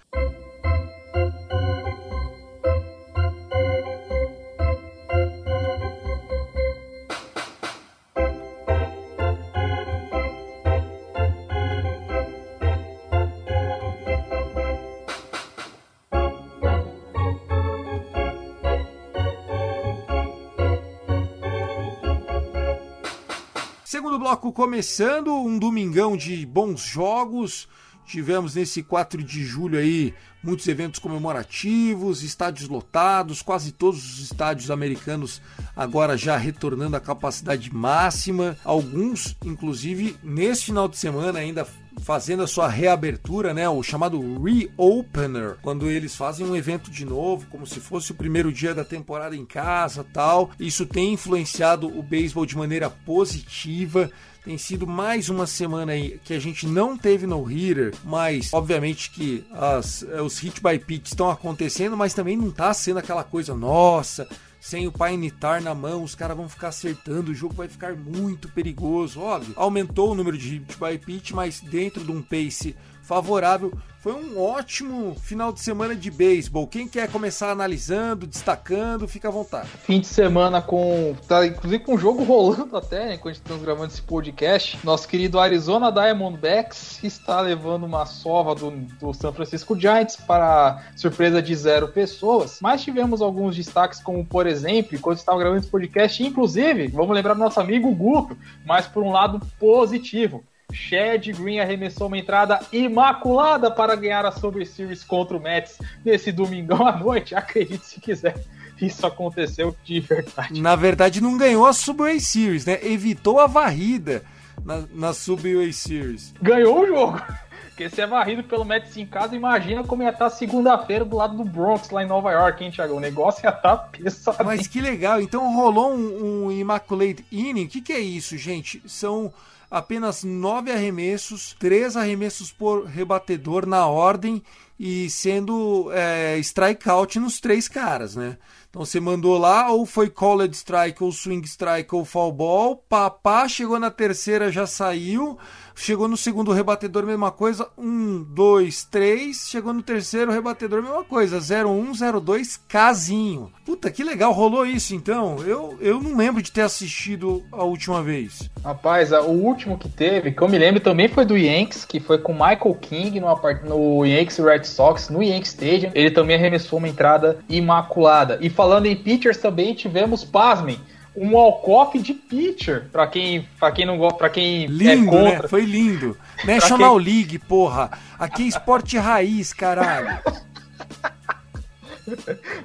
Bloco começando, um domingão de bons jogos. Tivemos nesse 4 de julho aí muitos eventos comemorativos, estádios lotados, quase todos os estádios americanos agora já retornando à capacidade máxima. Alguns, inclusive, nesse final de semana ainda fazendo a sua reabertura, né, o chamado reopener, quando eles fazem um evento de novo, como se fosse o primeiro dia da temporada em casa, tal. Isso tem influenciado o beisebol de maneira positiva. Tem sido mais uma semana aí que a gente não teve no hitter, mas obviamente que as, os hit by pitch estão acontecendo, mas também não tá sendo aquela coisa, nossa, sem o Painitar na mão, os caras vão ficar acertando, o jogo vai ficar muito perigoso. Óbvio, aumentou o número de hit by pitch, mas dentro de um pace favorável. Foi um ótimo final de semana de beisebol. Quem quer começar analisando, destacando, fica à vontade. Fim de semana com. Tá inclusive com o jogo rolando até, né, enquanto estamos gravando esse podcast. Nosso querido Arizona Diamondbacks está levando uma sova do, do San Francisco Giants para surpresa de zero pessoas. Mas tivemos alguns destaques, como por exemplo, enquanto estava gravando esse podcast, inclusive, vamos lembrar do nosso amigo Guto, mas por um lado positivo. Chad Green arremessou uma entrada imaculada para ganhar a Super Series contra o Mets nesse domingão à noite. Acredite se quiser. Isso aconteceu de verdade. Na verdade, não ganhou a Subway Series, né? Evitou a varrida na, na Subway Series. Ganhou o jogo. <laughs> Porque se é varrido pelo Mets em casa, imagina como ia estar segunda-feira do lado do Bronx, lá em Nova York, hein, Thiago? O negócio ia estar pesado. Mas que legal. Então rolou um, um Immaculate Inning. O que, que é isso, gente? São apenas nove arremessos, três arremessos por rebatedor na ordem e sendo é, strikeout nos três caras, né? Então você mandou lá, ou foi called strike, ou swing strike, ou fall ball, papá, chegou na terceira, já saiu, chegou no segundo rebatedor, mesma coisa, um, dois, três, chegou no terceiro rebatedor, mesma coisa, 01, 02, casinho. Puta, que legal, rolou isso então, eu, eu não lembro de ter assistido a última vez. Rapaz, o último que teve, que eu me lembro também foi do Yankees, que foi com Michael King no, no Yankees Red Sox, no Yankee Stadium, ele também arremessou uma entrada imaculada, e falando em pitchers também tivemos, pasmem, um walk-off de pitcher, pra quem, pra quem não gosta, pra quem lindo, é contra. Né? Foi lindo. National quem... League, porra. Aqui é esporte raiz, caralho.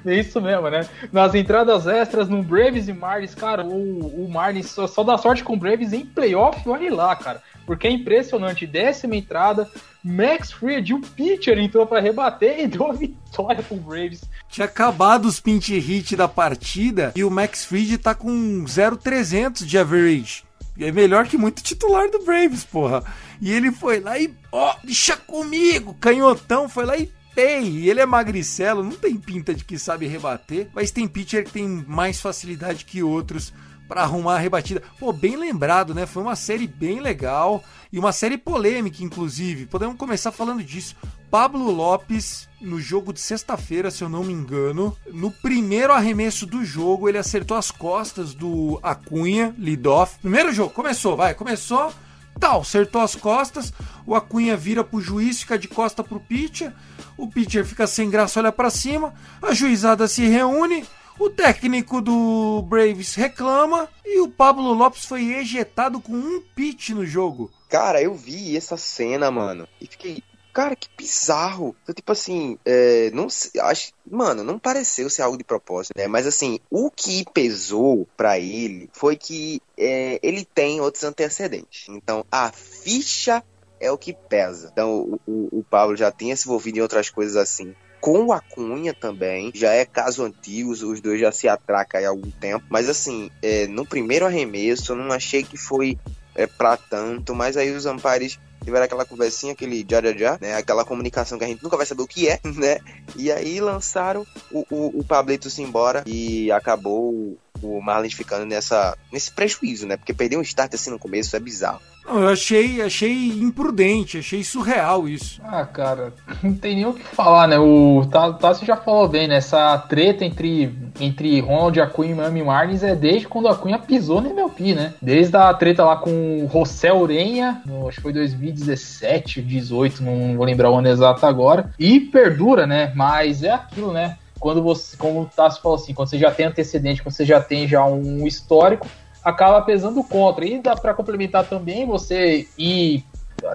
É isso mesmo, né? Nas entradas extras no Braves e Marlins, cara, o, o Marlins só, só dá sorte com o Braves em playoff, olha lá, cara. Porque é impressionante. Décima entrada, Max Fried, o pitcher, entrou para rebater e deu a vitória pro Braves. Tinha acabado os pinch hit da partida e o Max Fried tá com 0,300 de average. É melhor que muito titular do Braves, porra. E ele foi lá e, ó, deixa comigo, canhotão, foi lá e tem, ele é magricelo, não tem pinta de que sabe rebater, mas tem pitcher que tem mais facilidade que outros para arrumar a rebatida. Pô, bem lembrado, né? Foi uma série bem legal e uma série polêmica, inclusive. Podemos começar falando disso. Pablo Lopes, no jogo de sexta-feira, se eu não me engano, no primeiro arremesso do jogo, ele acertou as costas do Acunha, lead-off. Primeiro jogo, começou, vai, começou, tal, acertou as costas, o Acunha vira pro juiz, fica de costa pro pitcher, o pitcher fica sem graça, olha para cima, a juizada se reúne, o técnico do Braves reclama e o Pablo Lopes foi ejetado com um pitch no jogo. Cara, eu vi essa cena, mano, e fiquei, cara, que bizarro. Então, tipo assim, é, não acho, mano, não pareceu ser algo de propósito, né? Mas assim, o que pesou para ele foi que é, ele tem outros antecedentes. Então, a ficha é o que pesa. Então, o, o, o Pablo já tinha se envolvido em outras coisas assim com a Cunha também. Já é caso antigo, os dois já se atracam há algum tempo. Mas assim, é, no primeiro arremesso, eu não achei que foi é, pra tanto. Mas aí os Ampares tiveram aquela conversinha, aquele já já já, né? Aquela comunicação que a gente nunca vai saber o que é, <laughs> né? E aí lançaram o, o, o Pablito-se embora e acabou o Marlins ficando nessa, nesse prejuízo, né? Porque perder um start assim no começo é bizarro. Eu achei, achei imprudente, achei surreal isso. Ah, cara, não tem nem o que falar, né? O Tassi já falou bem, né? Essa treta entre, entre Ronald Acunha e Miami Marlins é desde quando a Acunha pisou no MLB, né? Desde a treta lá com o José Urenha, acho que foi 2017, 18, não vou lembrar o ano exato agora. E perdura, né? Mas é aquilo, né? Quando você, como o Tassi falou assim, quando você já tem antecedente, quando você já tem já um histórico, acaba pesando contra. E dá para complementar também você ir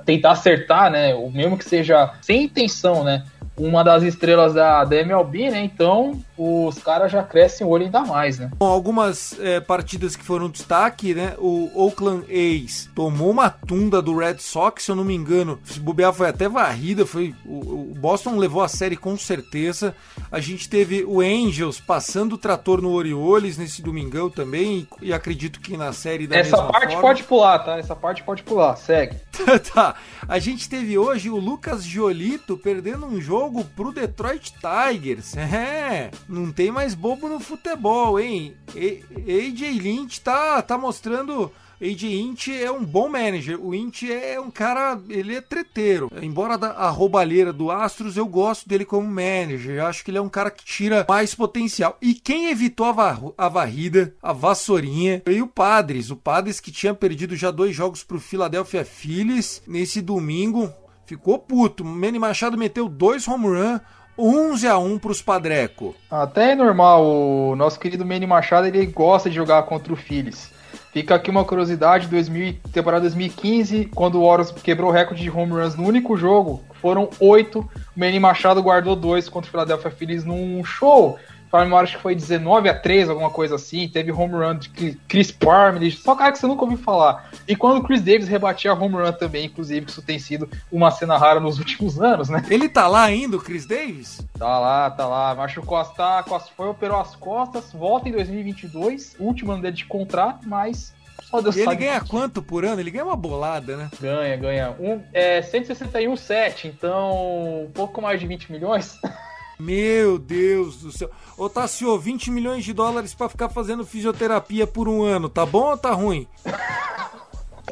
tentar acertar, né? O mesmo que seja sem intenção, né? Uma das estrelas da, da MLB, né? Então os caras já crescem o olho ainda mais, né? Bom, algumas é, partidas que foram destaque, né? O Oakland A's tomou uma tunda do Red Sox, se eu não me engano. Se bobear foi até varrida, foi o, o Boston levou a série com certeza. A gente teve o Angels passando o trator no Orioles nesse domingão também e, e acredito que na série da Essa parte forma. pode pular, tá? Essa parte pode pular, segue. <laughs> tá. A gente teve hoje o Lucas Giolito perdendo um jogo jogo pro Detroit Tigers. <laughs> É, não tem mais bobo no futebol, hein? E, AJ Lynch tá, tá mostrando AJ Int é um bom manager. O Int é um cara, ele é treteiro. Embora a roubalheira do Astros, eu gosto dele como manager. Eu acho que ele é um cara que tira mais potencial. E quem evitou a, var a varrida, a vassourinha, foi o Padres. O Padres que tinha perdido já dois jogos pro Philadelphia Phillies nesse domingo ficou puto. Manny Machado meteu dois home run, 11 a 1 pros Padreco. Até é normal, o nosso querido Manny Machado ele gosta de jogar contra o Phillies. Fica aqui uma curiosidade, 2000, temporada 2015, quando o Orioles quebrou o recorde de home runs no único jogo, foram oito, o Manny Machado guardou dois contra o Philadelphia Phillies num show Farm acho que foi 19 a 3, alguma coisa assim. Teve home run de Chris Parmelee, só cara que você nunca ouviu falar. E quando o Chris Davis rebatia home run também, inclusive, que isso tem sido uma cena rara nos <laughs> últimos anos, né? Ele tá lá ainda, o Chris Davis? Tá lá, tá lá. Machucou as Costa foi, operou as costas, volta em 2022, último ano dele de contrato, mas Só Deus E ele ganha quanto por ano? Ele ganha uma bolada, né? Ganha, ganha. Um, é 161,7, então um pouco mais de 20 milhões. <laughs> Meu Deus do céu. Ô Tassio, 20 milhões de dólares pra ficar fazendo fisioterapia por um ano, tá bom ou tá ruim?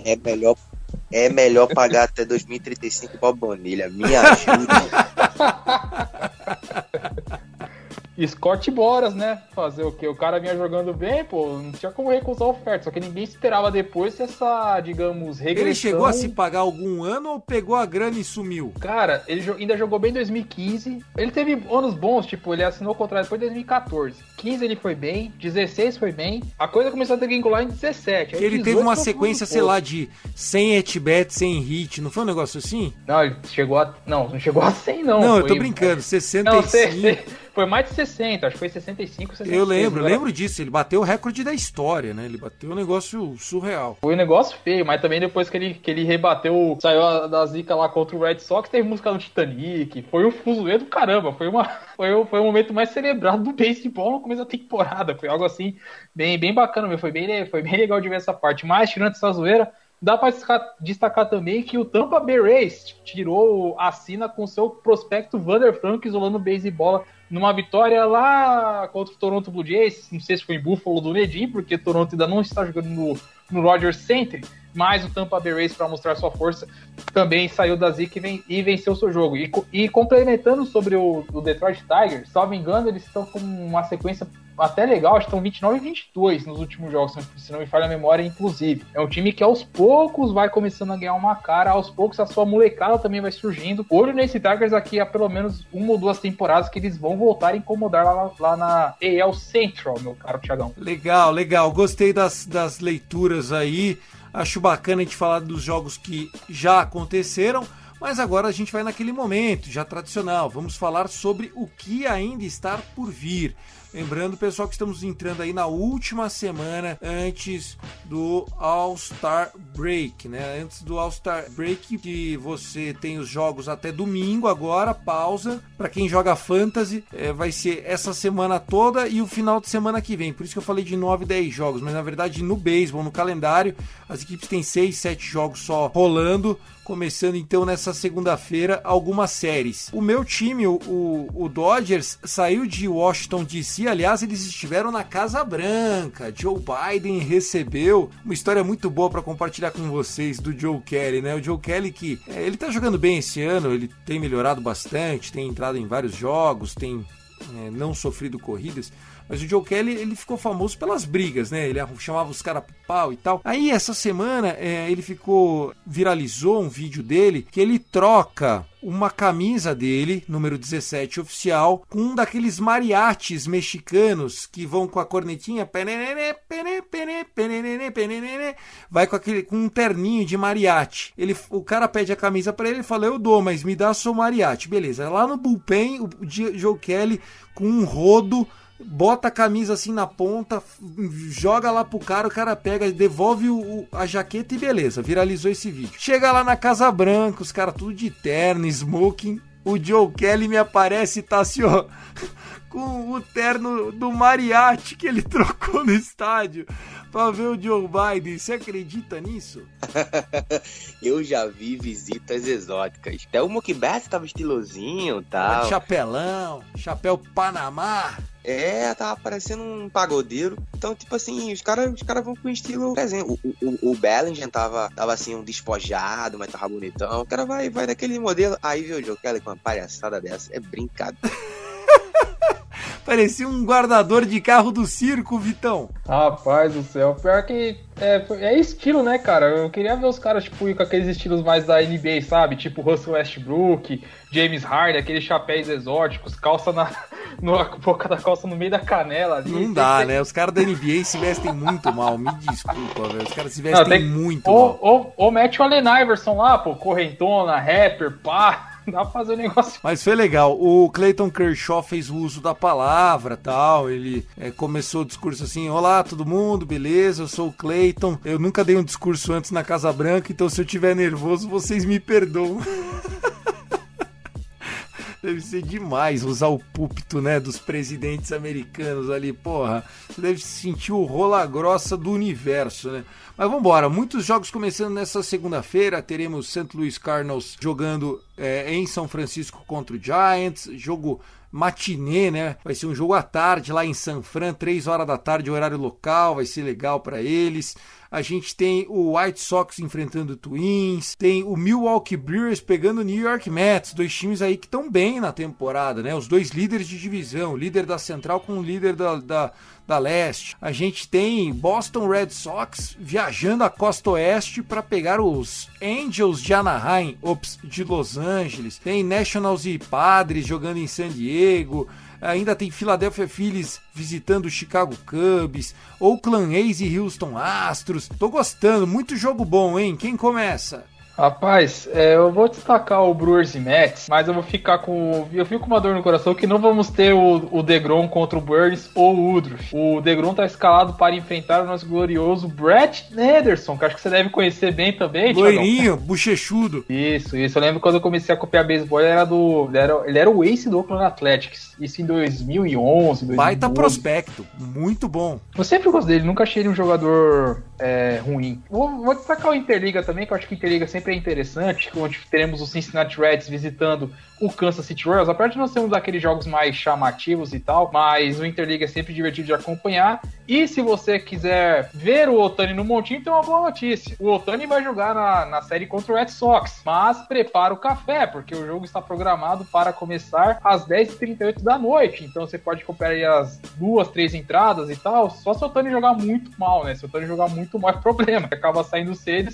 É melhor, é melhor pagar até 2035 pra Bonilha. Me ajuda. <laughs> Scott Boras, né? Fazer o quê? O cara vinha jogando bem, pô, não tinha como recusar a oferta. Só que ninguém esperava depois essa, digamos, regressão. Ele chegou a se pagar algum ano ou pegou a grana e sumiu? Cara, ele ainda jogou bem em 2015. Ele teve anos bons, tipo, ele assinou o contrato depois de 2014. 15 ele foi bem, 16 foi bem. A coisa começou a degringolar em 17. aí ele teve 18 uma sequência, sei lá, de 100 at-bat, 100 hit, não foi um negócio assim? Não, ele chegou a. Não, não chegou a 100, não. Não, eu Foi- tô brincando, <laughs> Não, 65. sei, sei. Foi mais de 60, acho que foi 65, 66. Eu lembro, Agora, lembro disso. Ele bateu o recorde da história, né? Ele bateu um negócio surreal. Foi um negócio feio, mas também depois que ele, que ele rebateu, saiu da zica lá contra o Red Sox, teve música do Titanic. Foi um fuzuê do caramba. Foi, uma, <laughs> foi, o, foi o momento mais celebrado do beisebol no começo da temporada. Foi algo assim, bem, bem bacana mesmo. Foi bem, foi bem legal de ver essa parte. Mas, tirando essa zoeira, dá pra destacar, destacar também que o Tampa Bay Rays tirou a sina com seu prospecto Vander Franco isolando o beisebol numa vitória lá contra o Toronto Blue Jays, não sei se foi em Buffalo do Nedim, porque Toronto ainda não está jogando no, no Rogers Center, mas o Tampa Bay Rays, para mostrar sua força, também saiu da zica e, ven- venceu o seu jogo. E, e complementando sobre o, o Detroit Tigers, me engano, eles estão com uma sequência até legal, estão 29 e 22 nos últimos jogos, se não me falha a memória, inclusive. É um time que aos poucos vai começando a ganhar uma cara, aos poucos a sua molecada também vai surgindo. Olho nesse Tigers aqui há pelo menos uma ou duas temporadas que eles vão voltar a incomodar lá, lá na AL Central, meu caro Thiagão. Legal, legal. Gostei das, das leituras aí. Acho bacana a gente falar dos jogos que já aconteceram. Mas agora a gente vai naquele momento já tradicional. Vamos falar sobre o que ainda está por vir. Lembrando, pessoal, que estamos entrando aí na última semana antes do All-Star Break, né? Antes do All-Star Break, que você tem os jogos até domingo agora, pausa. Para quem joga Fantasy, é, vai ser essa semana toda e o final de semana que vem. Por isso que eu falei de 9, 10 jogos, mas na verdade no beisebol, no calendário, as equipes têm 6, 7 jogos só rolando. Começando então nessa segunda-feira algumas séries. O meu time, o, o, Dodgers, saiu de Washington DC. Aliás, eles estiveram na Casa Branca. Joe Biden recebeu uma história muito boa para compartilhar com vocês do Joe Kelly, né? O Joe Kelly que é, ele tá jogando bem esse ano, ele tem melhorado bastante, tem entrado em vários jogos, tem é, não sofrido corridas. Mas o Joe Kelly, ele ficou famoso pelas brigas, né? Ele chamava os caras pro pau e tal. Aí, essa semana, é, ele ficou... Viralizou um vídeo dele que ele troca uma camisa dele, número 17 oficial, com um daqueles mariachis mexicanos que vão com a cornetinha, vai com aquele com um terninho de mariachi. Ele, o cara pede a camisa para ele e fala: "Eu dou, mas me dá seu mariachi". Beleza. Lá no bullpen, o Joe Kelly com um rodo bota a camisa assim na ponta, joga lá pro cara, o cara pega, devolve o, a jaqueta e beleza, viralizou esse vídeo. Chega lá na Casa Branca, os caras tudo de terno, smoking, o Joe Kelly me aparece e tá assim, ó, <laughs> com o terno do mariachi que ele <laughs> trocou no estádio pra ver o Joe Biden. Você acredita nisso? <laughs> Eu já vi visitas exóticas. Até o Mookie Betts tava estilosinho e tal. Chapelão, chapéu Panamá. É, tava parecendo um pagodeiro. Então, tipo assim, os caras os cara vão com estilo presente. O, o, o Bellinger tava, tava assim, um despojado, mas tava bonitão. O cara vai, vai daquele modelo. Aí viu o Joe Kelly com uma palhaçada dessa. É brincadeira. <laughs> Parecia um guardador de carro do circo, Vitão. Rapaz do céu, pior que é, é, estilo, né, cara? Eu queria ver os caras, tipo, com aqueles estilos mais da NBA, sabe? Tipo Russell Westbrook, James Harden, aqueles chapéus exóticos, calça na, <laughs> na boca da calça no meio da canela ali. Não dá, né? Os caras da NBA se vestem muito mal, me desculpa, velho. Os caras se vestem Não, tem... muito ou, mal. Ou, ou mete o Allen Iverson lá, pô, correntona, rapper, pá. <laughs> Dá pra fazer o um negócio. Mas foi legal. O Clayton Kershaw fez o uso da palavra tal. Ele é, começou o discurso assim: Olá, todo mundo, beleza? Eu sou o Clayton. Eu nunca dei um discurso antes na Casa Branca, então se eu tiver nervoso, vocês me perdoam. <laughs> Deve ser demais usar o púlpito, né, dos presidentes americanos ali, porra. Você deve sentir o rola grossa do universo, né? Mas vamos embora, muitos jogos começando nessa segunda-feira. Teremos St. Louis Cardinals jogando é, em São Francisco contra o Giants, jogo matinê, né? Vai ser um jogo à tarde lá em San Fran, 3 horas da tarde, horário local, vai ser legal para eles. A gente tem o White Sox enfrentando o Twins, tem o Milwaukee Brewers pegando o New York Mets, dois times aí que estão bem na temporada, né? Os dois líderes de divisão, líder da Central com o líder da, da da Leste. A gente tem Boston Red Sox viajando a costa oeste para pegar os Angels de Anaheim, ops, de Los Angeles. Tem Nationals e Padres jogando em San Diego. Ainda tem Philadelphia Phillies visitando o Chicago Cubs, Oakland A's e Houston Astros. Tô gostando, muito jogo bom, hein? Quem começa? Rapaz, é, eu vou destacar o Brewers e Mets, mas eu vou ficar com. Eu fico com uma dor no coração que não vamos ter o, o Degrom contra o Burns ou o Woodruff. O Degrom tá escalado para enfrentar o nosso glorioso Brett Nederson, que acho que você deve conhecer bem também. Loirinho, bochechudo. Isso, isso. Eu lembro quando eu comecei a copiar beisebol, ele era do. Ele era, ele era o ace do Oakland Athletics. Isso em 2011, 2012. Baita prospecto, muito bom. Eu sempre gostei dele, nunca achei ele um jogador é, ruim. Vou, vou destacar o Interliga também, que eu acho que o Interliga sempre é interessante, onde teremos o Cincinnati Reds visitando o Kansas City Royals, apesar de nós termos aqueles jogos mais chamativos e tal, mas o Interliga é sempre divertido de acompanhar. E se você quiser ver o Otani no montinho, tem uma boa notícia. O Otani vai jogar na, na série contra o Red Sox, mas prepara o café, porque o jogo está programado para começar às 10h38 da noite. Então você pode comprar aí as duas, três entradas e tal. Só se o Otani jogar muito mal, né? Se o Otani jogar muito mal <laughs> é problema. Acaba saindo cedo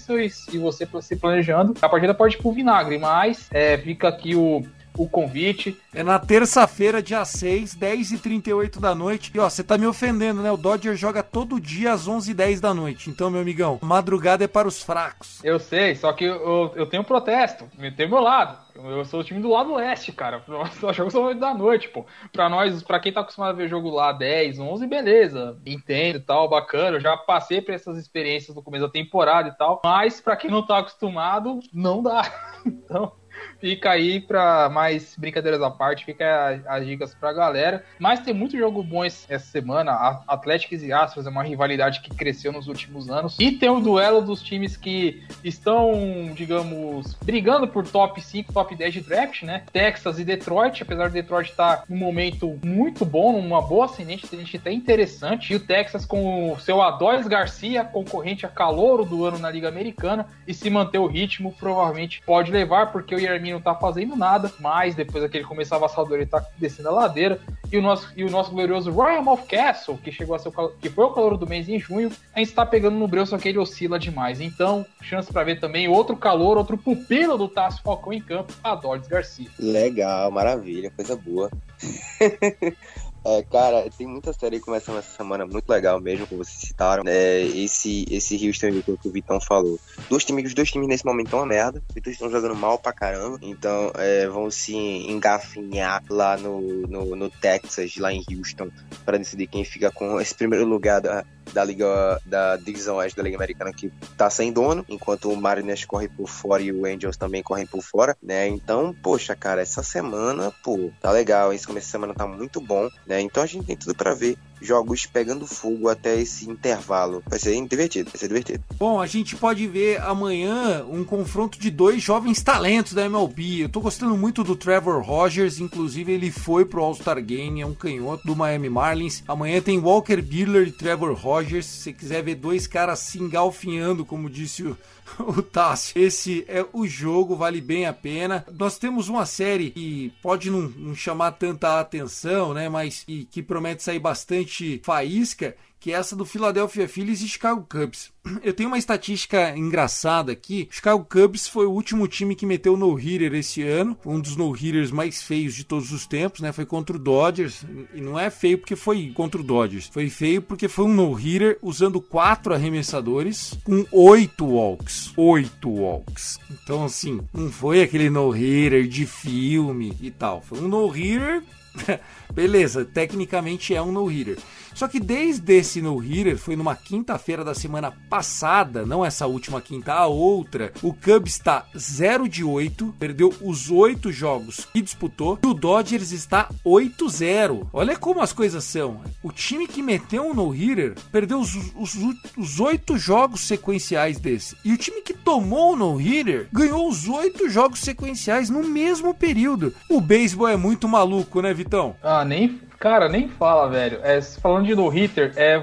e você se planejando, a partida pode ir pro vinagre, mas é, fica aqui o o convite. É na terça-feira, dia 6, 10h38 da noite. E ó, você tá me ofendendo, né? O Dodger joga todo dia às 11h10 da noite. Então, meu amigão, madrugada é para os fracos. Eu sei, só que eu, eu tenho um protesto. Tenho meu lado. Eu sou o time do lado leste, cara. <laughs> Nós jogos são 8 da noite, pô. Pra nós, pra quem tá acostumado a ver jogo lá 10, 11, beleza. Entendo e tal, bacana. Eu já passei por essas experiências no começo da temporada e tal. Mas pra quem não tá acostumado, não dá. <laughs> Então, Fica aí para mais brincadeiras à parte, fica as dicas pra galera. Mas tem muito jogo bom essa semana. Atlético e Astros é uma rivalidade que cresceu nos últimos anos. E tem o duelo dos times que estão, digamos, brigando por top 5, top 10 de draft, né? Texas e Detroit, apesar de Detroit estar tá num momento muito bom, numa boa ascendente, a gente até interessante. E o Texas com o seu Adolis Garcia, concorrente a calouro do ano na Liga Americana, e se manter o ritmo, provavelmente pode levar, porque o Yermin não tá fazendo nada, mas depois daquele começo avassalador ele tá descendo a ladeira. E o nosso, e o nosso glorioso Royal Mouth Castle, que chegou a ser o, que foi o calor do mês em junho, a gente tá pegando no breu, só que ele oscila demais. Então, chance para ver também outro calor, outro pupilo do Tasso Falcão em campo, a Dodds Garcia. Legal, maravilha, coisa boa. <laughs> É, cara, tem muita série começando essa semana muito legal mesmo, como vocês citaram. É, esse, esse Houston que o Vitão falou. Dois times, os dois times nesse momento estão uma merda. Os dois estão jogando mal pra caramba. Então é, vão se engafinhar lá no, no, no Texas, lá em Houston, para decidir quem fica com esse primeiro lugar da, da Liga da Divisão Oeste da Liga Americana que tá sem dono, enquanto o Mariners corre por fora e o Angels também correm por fora, né? Então, poxa, cara, essa semana, pô, tá legal. Esse começo de semana tá muito bom, né? Então a gente tem tudo para ver jogos pegando fogo até esse intervalo. Vai ser divertido, vai ser divertido. Bom, a gente pode ver amanhã um confronto de dois jovens talentos da MLB. Eu tô gostando muito do Trevor Rogers, inclusive ele foi pro All-Star Game, é um canhoto do Miami Marlins. Amanhã tem Walker Buehler e Trevor Rogers. Se você quiser ver dois caras se engalfinhando, como disse o <laughs> o Tássio. Esse é o jogo, vale bem a pena. Nós temos uma série que pode não, não chamar tanta atenção, né? Mas que promete sair bastante faísca que é essa do Philadelphia Phillies e Chicago Cubs. <clears throat> Eu tenho uma estatística engraçada aqui. Chicago Cubs foi o último time que meteu no-hitter esse ano, um dos no-hitters mais feios de todos os tempos, né? Foi contra o Dodgers, e não é feio porque foi contra o Dodgers, foi feio porque foi um no-hitter usando quatro arremessadores com oito walks, oito walks. Então assim, não foi aquele no-hitter de filme e tal, foi um no-hitter <laughs> Beleza, tecnicamente é um no-hitter. Só que desde esse no-hitter, foi numa quinta-feira da semana passada, não essa última quinta, a outra, o Cubs está 0 de 8, perdeu os 8 jogos que disputou, e o Dodgers está 8-0. Olha como as coisas são. O time que meteu um no-hitter perdeu os, os, os 8 jogos sequenciais desse. E o time que tomou o no-hitter ganhou os 8 jogos sequenciais no mesmo período. O beisebol é muito maluco, né, Vitão? Ah, nem Cara, nem fala, velho. É, falando de no-hitter, é,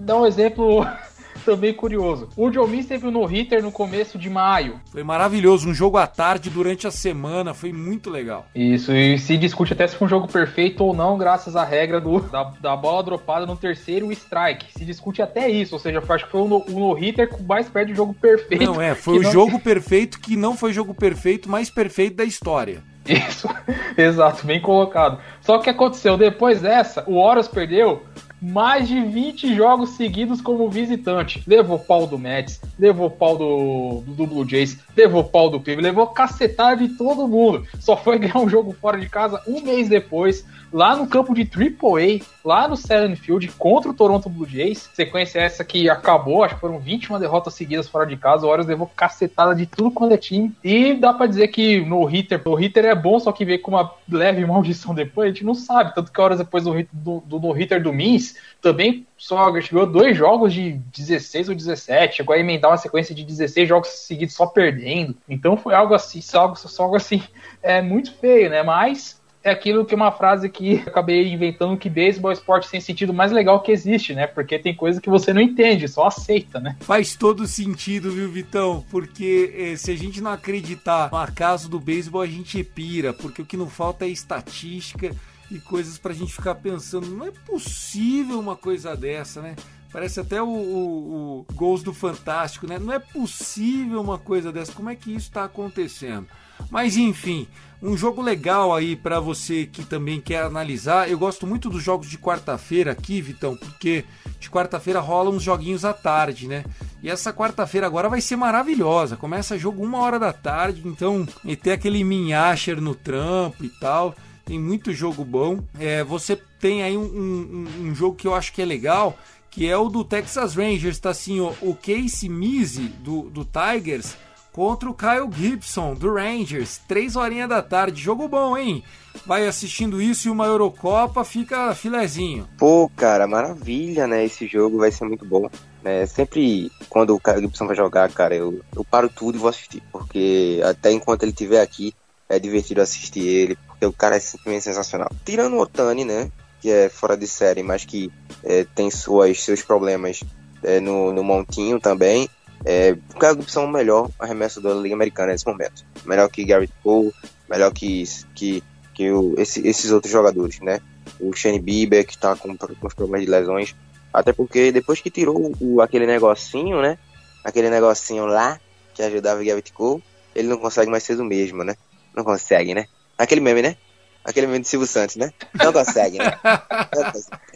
dá um exemplo <laughs> também curioso. O John Miss teve um no-hitter no começo de maio. Foi maravilhoso, um jogo à tarde durante a semana, foi muito legal. Isso, e se discute até se foi um jogo perfeito ou não, graças à regra do, da, da bola dropada no terceiro strike. Se discute até isso, ou seja, acho que foi um no-hitter um mais perto do jogo perfeito. Não, é, foi <laughs> o não... jogo perfeito que não foi jogo perfeito, mais perfeito da história. Isso, <laughs> exato, bem colocado. Só que aconteceu? Depois dessa, o Horus perdeu mais de 20 jogos seguidos como visitante. Levou pau do Mets, levou pau do, do, do Blue Jays, levou pau do Cleveland, levou cacetada de todo mundo. Só foi <laughs> ganhar um jogo fora de casa um mês depois, lá no campo de AAA, lá no Silent Field, contra o Toronto Blue Jays. Sequência essa que acabou, acho que foram 21 derrotas seguidas fora de casa. O Orioles levou cacetada de tudo quando é time. E dá para dizer que no hitter, o hitter é bom, só que veio com uma leve maldição depois, a gente não sabe. Tanto que horas depois do, do, do no hitter do Mins, também só ganhou dois jogos de 16 ou 17, chegou a emendar uma sequência de 16 jogos seguidos só perdendo. Então foi algo assim, algo, algo assim, <laughs> é muito feio, né? Mas é aquilo que é uma frase que <laughs> acabei inventando que beisebol é esporte sem sentido mais legal que existe, né? Porque tem coisa que você não entende, só aceita, né? Faz todo sentido, viu, Vitão? Porque eh, se a gente não acreditar no acaso do beisebol, a gente pira, porque o que não falta é estatística e coisas pra gente ficar pensando, não é possível uma coisa dessa, né? Parece até o, o, o Gols do Fantástico, né? Não é possível uma coisa dessa. Como é que isso está acontecendo? Mas enfim, um jogo legal aí para você que também quer analisar. Eu gosto muito dos jogos de quarta-feira aqui, Vitão, porque de quarta-feira rolam uns joguinhos à tarde, né? E essa quarta-feira agora vai ser maravilhosa. Começa jogo uma hora da tarde, então meter aquele minhacher no trampo e tal. Tem muito jogo bom. É, você tem aí um, um, um, jogo que eu acho que é legal, que é o do Texas Rangers. Tá assim, ó, o Casey Mizzy do, do Tigers contra o Kyle Gibson do Rangers. Três horinhas da tarde. Jogo bom, hein? Vai assistindo isso e uma Eurocopa fica filezinho. Pô, cara, maravilha, né? Esse jogo vai ser muito bom. É, sempre quando o Kyle Gibson vai jogar, cara, eu, eu paro tudo e vou assistir. Porque até enquanto ele estiver aqui, é divertido assistir ele, porque o cara é simplesmente sensacional. Tirando o Otani, né? Que é fora de série, mas que é, tem suas, seus problemas é, no, no montinho também. É, Kyle Gibson é o melhor arremessador da Liga Americana nesse momento. Melhor que Garrett Cole, melhor que, que, que o, esse, esses outros jogadores, né? O Shane Bieber, que tá com, com os problemas de lesões. Até porque depois que tirou o, aquele negocinho, né? Aquele negocinho lá que ajudava o Garrett Cole, ele não consegue mais ser o mesmo, né? Não consegue, né? Aquele meme, né? Aquele meme de Silvio Santos, né? Não consegue, né? <laughs> Não consegue.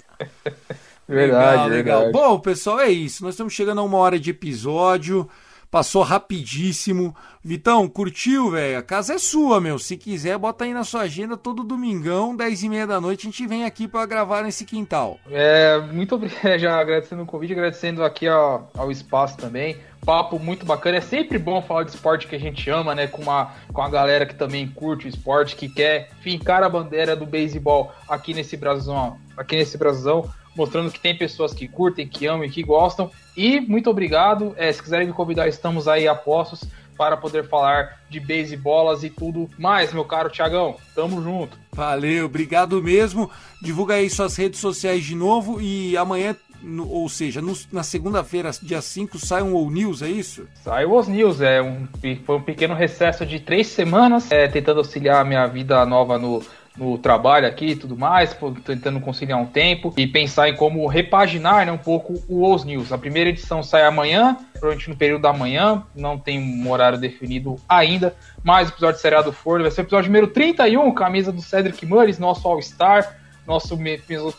Verdade, legal, legal. Bom, pessoal, é isso. Nós estamos chegando a uma hora de episódio. Passou rapidíssimo. Vitão, curtiu, velho? A casa é sua, meu. Se quiser, bota aí na sua agenda todo domingão, 10 e meia da noite, a gente vem aqui para gravar nesse quintal. É, muito obrigado, <laughs> já agradecendo o convite, agradecendo aqui ao, ao espaço também. Papo muito bacana. É sempre bom falar de esporte que a gente ama, né? Com, uma, com a galera que também curte o esporte, que quer fincar a bandeira do beisebol aqui nesse Brasilzão. Aqui nesse Brasilzão mostrando que tem pessoas que curtem, que amam e que gostam. E muito obrigado. É, se quiserem me convidar, estamos aí a postos para poder falar de beisebolas e tudo mais, meu caro Tiagão. Tamo junto. Valeu, obrigado mesmo. Divulga aí suas redes sociais de novo e amanhã no, ou seja, no, na segunda-feira, dia 5, sai um All News, é isso? Sai o All News, é um, foi um pequeno recesso de três semanas, é, tentando auxiliar a minha vida nova no, no trabalho aqui e tudo mais, tentando conciliar um tempo e pensar em como repaginar né, um pouco o Os News. A primeira edição sai amanhã, provavelmente no período da manhã, não tem um horário definido ainda, mas o episódio seriado for, vai ser o episódio número 31, camisa do Cedric Murray, nosso All-Star, nosso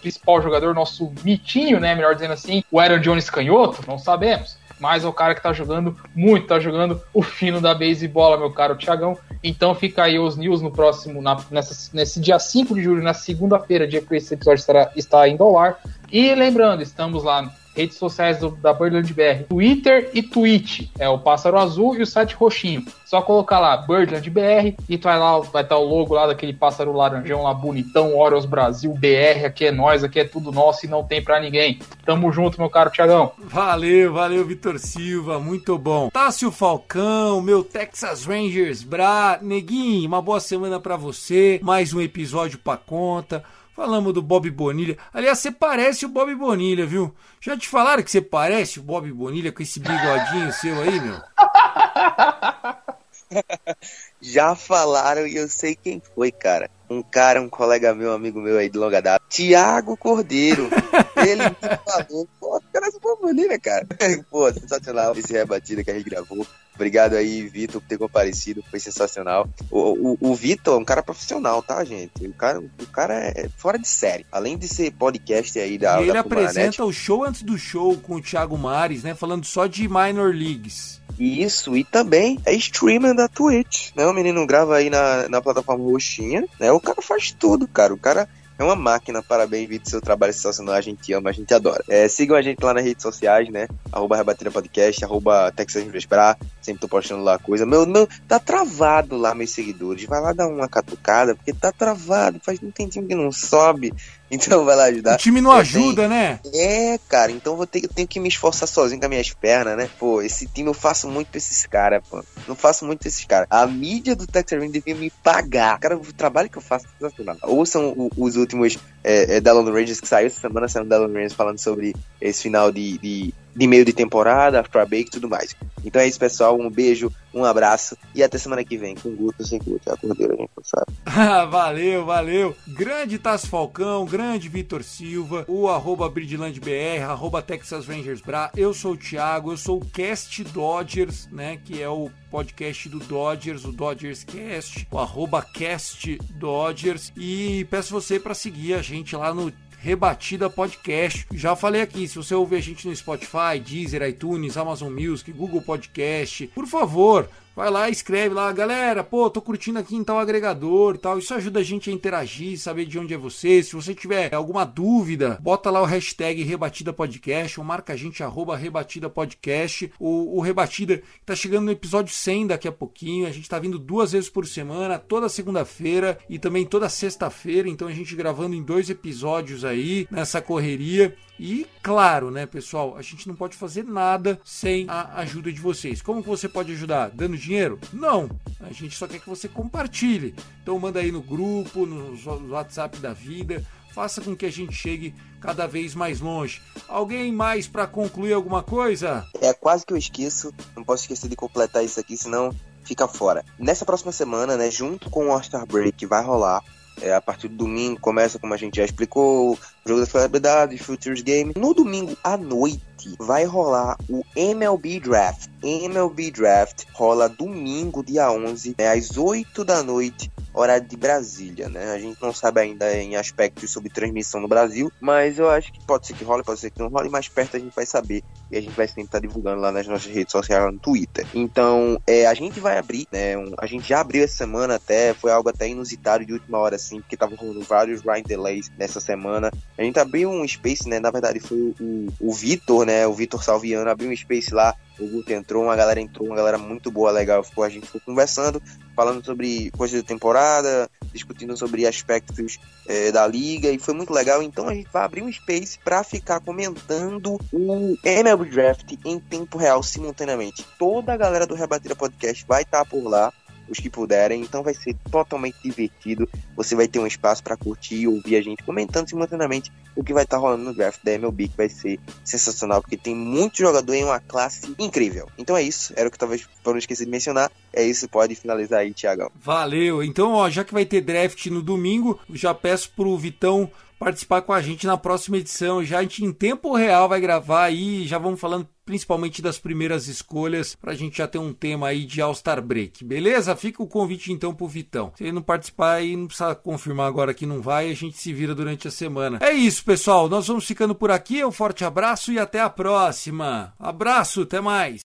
principal jogador, nosso mitinho, né, melhor dizendo assim, o Aaron Jones canhoto, não sabemos mas é o cara que tá jogando muito, tá jogando o fino da bola, meu caro Thiagão. Então fica aí os news no próximo, na, nessa, nesse dia 5 de julho, na segunda-feira, dia que esse episódio estará, está indo ao ar. E lembrando, estamos lá redes sociais do, da Birdland BR, Twitter e Twitch, é o Pássaro Azul e o site roxinho. Só colocar lá Birdland BR e tu vai lá, vai estar o logo lá daquele pássaro laranjão lá bonitão, Orioles Brasil BR, aqui é nós, aqui é tudo nosso e não tem pra ninguém. Tamo junto, meu caro Tiagão. Valeu, valeu, Vitor Silva, muito bom. Tássio Falcão, meu Texas Rangers, Bra, Neguinho, uma boa semana para você, mais um episódio pra conta. Falamos do Bob Bonilha. Aliás, você parece o Bob Bonilha, viu? Já te falaram que você parece o Bob Bonilha com esse bigodinho <laughs> seu aí, meu? <laughs> Já falaram e eu sei quem foi, cara. Um cara, um colega meu, amigo meu aí de longa data, Tiago Cordeiro. <laughs> Ele me falou, pô, cara, esse Bob Bonilha, cara. Pô, sensacional esse rebatida que a gente gravou. Obrigado aí, Vitor, por ter comparecido, foi sensacional. O, o, o Vitor é um cara profissional, tá, gente? O cara, o cara é fora de série. Além de ser podcast aí da. E ele da apresenta o show antes do show com o Thiago Mares, né? Falando só de minor leagues. Isso, e também é streamer da Twitch, né? O menino grava aí na, na plataforma roxinha, né? O cara faz tudo, cara. O cara é uma máquina, parabéns, Vitor, seu trabalho sensacional, a gente ama, a gente adora. É, sigam a gente lá nas redes sociais, né? Arroba Rebatida Podcast, arroba Texas sempre tô postando lá coisa. Meu, meu, tá travado lá meus seguidores, vai lá dar uma catucada, porque tá travado, faz um tempinho que não sobe. Então vai lá ajudar. O time não Eu ajuda, né? É, cara, então vou ter, eu tenho que me esforçar sozinho com as minhas pernas, né? Pô, esse time eu faço muito pra esses caras, pô. Não faço muito pra esses caras. A mídia do Texas Rangers devia me pagar. Cara, o trabalho que eu faço é sensacional. Ouçam o- os últimos é, é, da London Rangers que saiu essa semana, saiu da London Rangers falando sobre esse final de, de, de meio de temporada, after break e tudo mais. Então é isso, pessoal. Um beijo, um abraço e até semana que vem. Com Guto, sem Guto. É a cordeira, a gente sabe. <laughs> Valeu, valeu. Grande Tasso Falcão, grande Vitor Silva, o arroba BridlandBR, arroba Texas Rangers Bra. Eu sou o Thiago, eu sou o Cast Dodgers, né? Que é o podcast do Dodgers, o Dodgers Cast, o arroba Cast Dodgers. E peço você para seguir a gente lá no Rebatida Podcast. Já falei aqui, se você ouvir a gente no Spotify, Deezer, iTunes, Amazon Music, Google Podcast, por favor, vai lá, escreve lá, galera, pô, tô curtindo aqui em tal agregador tal. Isso ajuda a gente a interagir, saber de onde é você. Se você tiver alguma dúvida, bota lá o hashtag Rebatida Podcast ou marca a gente, arroba Rebatida Podcast. O, o Rebatida tá chegando no episódio 100 daqui a pouquinho. A gente tá vindo duas vezes por semana, toda segunda-feira e também toda sexta-feira. Então a gente gravando em dois episódios aí nessa correria. E claro, né, pessoal, a gente não pode fazer nada sem a ajuda de vocês. Como que você pode ajudar? Dando dinheiro? Não. A gente só quer que você compartilhe. Então manda aí no grupo, no WhatsApp da vida. Faça com que a gente chegue cada vez mais longe. Alguém mais para concluir alguma coisa? É quase que eu esqueço, não posso esquecer de completar isso aqui, senão fica fora. Nessa próxima semana, né, junto com o All-Star Break que vai rolar, é, a partir do domingo começa, como a gente já explicou, o jogo da celebridade, Futures Game. No domingo à noite vai rolar o MLB Draft. MLB Draft rola domingo, dia 11, né, às 8 da noite, horário de Brasília, né? A gente não sabe ainda em aspectos sobre transmissão no Brasil, mas eu acho que pode ser que role, pode ser que não role, mais perto a gente vai saber e a gente vai sempre estar divulgando lá nas nossas redes sociais, lá no Twitter. Então, é, a gente vai abrir, né? Um, a gente já abriu essa semana até, foi algo até inusitado de última hora, assim, porque tava rolando vários Ryan Delays nessa semana. A gente abriu um space, né? Na verdade, foi o, o, o Vitor, né? O Vitor Salviano abriu um space lá. O Guto entrou, uma galera entrou, uma galera muito boa, legal. Ficou, a gente ficou conversando, falando sobre coisas da temporada, discutindo sobre aspectos é, da liga, e foi muito legal. Então a gente vai abrir um space para ficar comentando o MLB Draft em tempo real, simultaneamente. Toda a galera do Rebatida Podcast vai estar por lá os que puderem. Então vai ser totalmente divertido. Você vai ter um espaço para curtir e ouvir a gente comentando simultaneamente o que vai estar rolando no draft da MLB, que vai ser sensacional, porque tem muito jogador em uma classe incrível. Então é isso, era o que talvez não esquecer de mencionar. É isso, pode finalizar aí, Tiagão. Valeu. Então, ó, já que vai ter draft no domingo, já peço pro Vitão participar com a gente na próxima edição. Já a gente em tempo real vai gravar aí, já vamos falando principalmente das primeiras escolhas, pra gente já ter um tema aí de All-Star Break. Beleza? Fica o convite então pro Vitão. Se ele não participar aí, não precisa confirmar agora que não vai, a gente se vira durante a semana. É isso, pessoal. Nós vamos ficando por aqui. Um forte abraço e até a próxima. Abraço, até mais.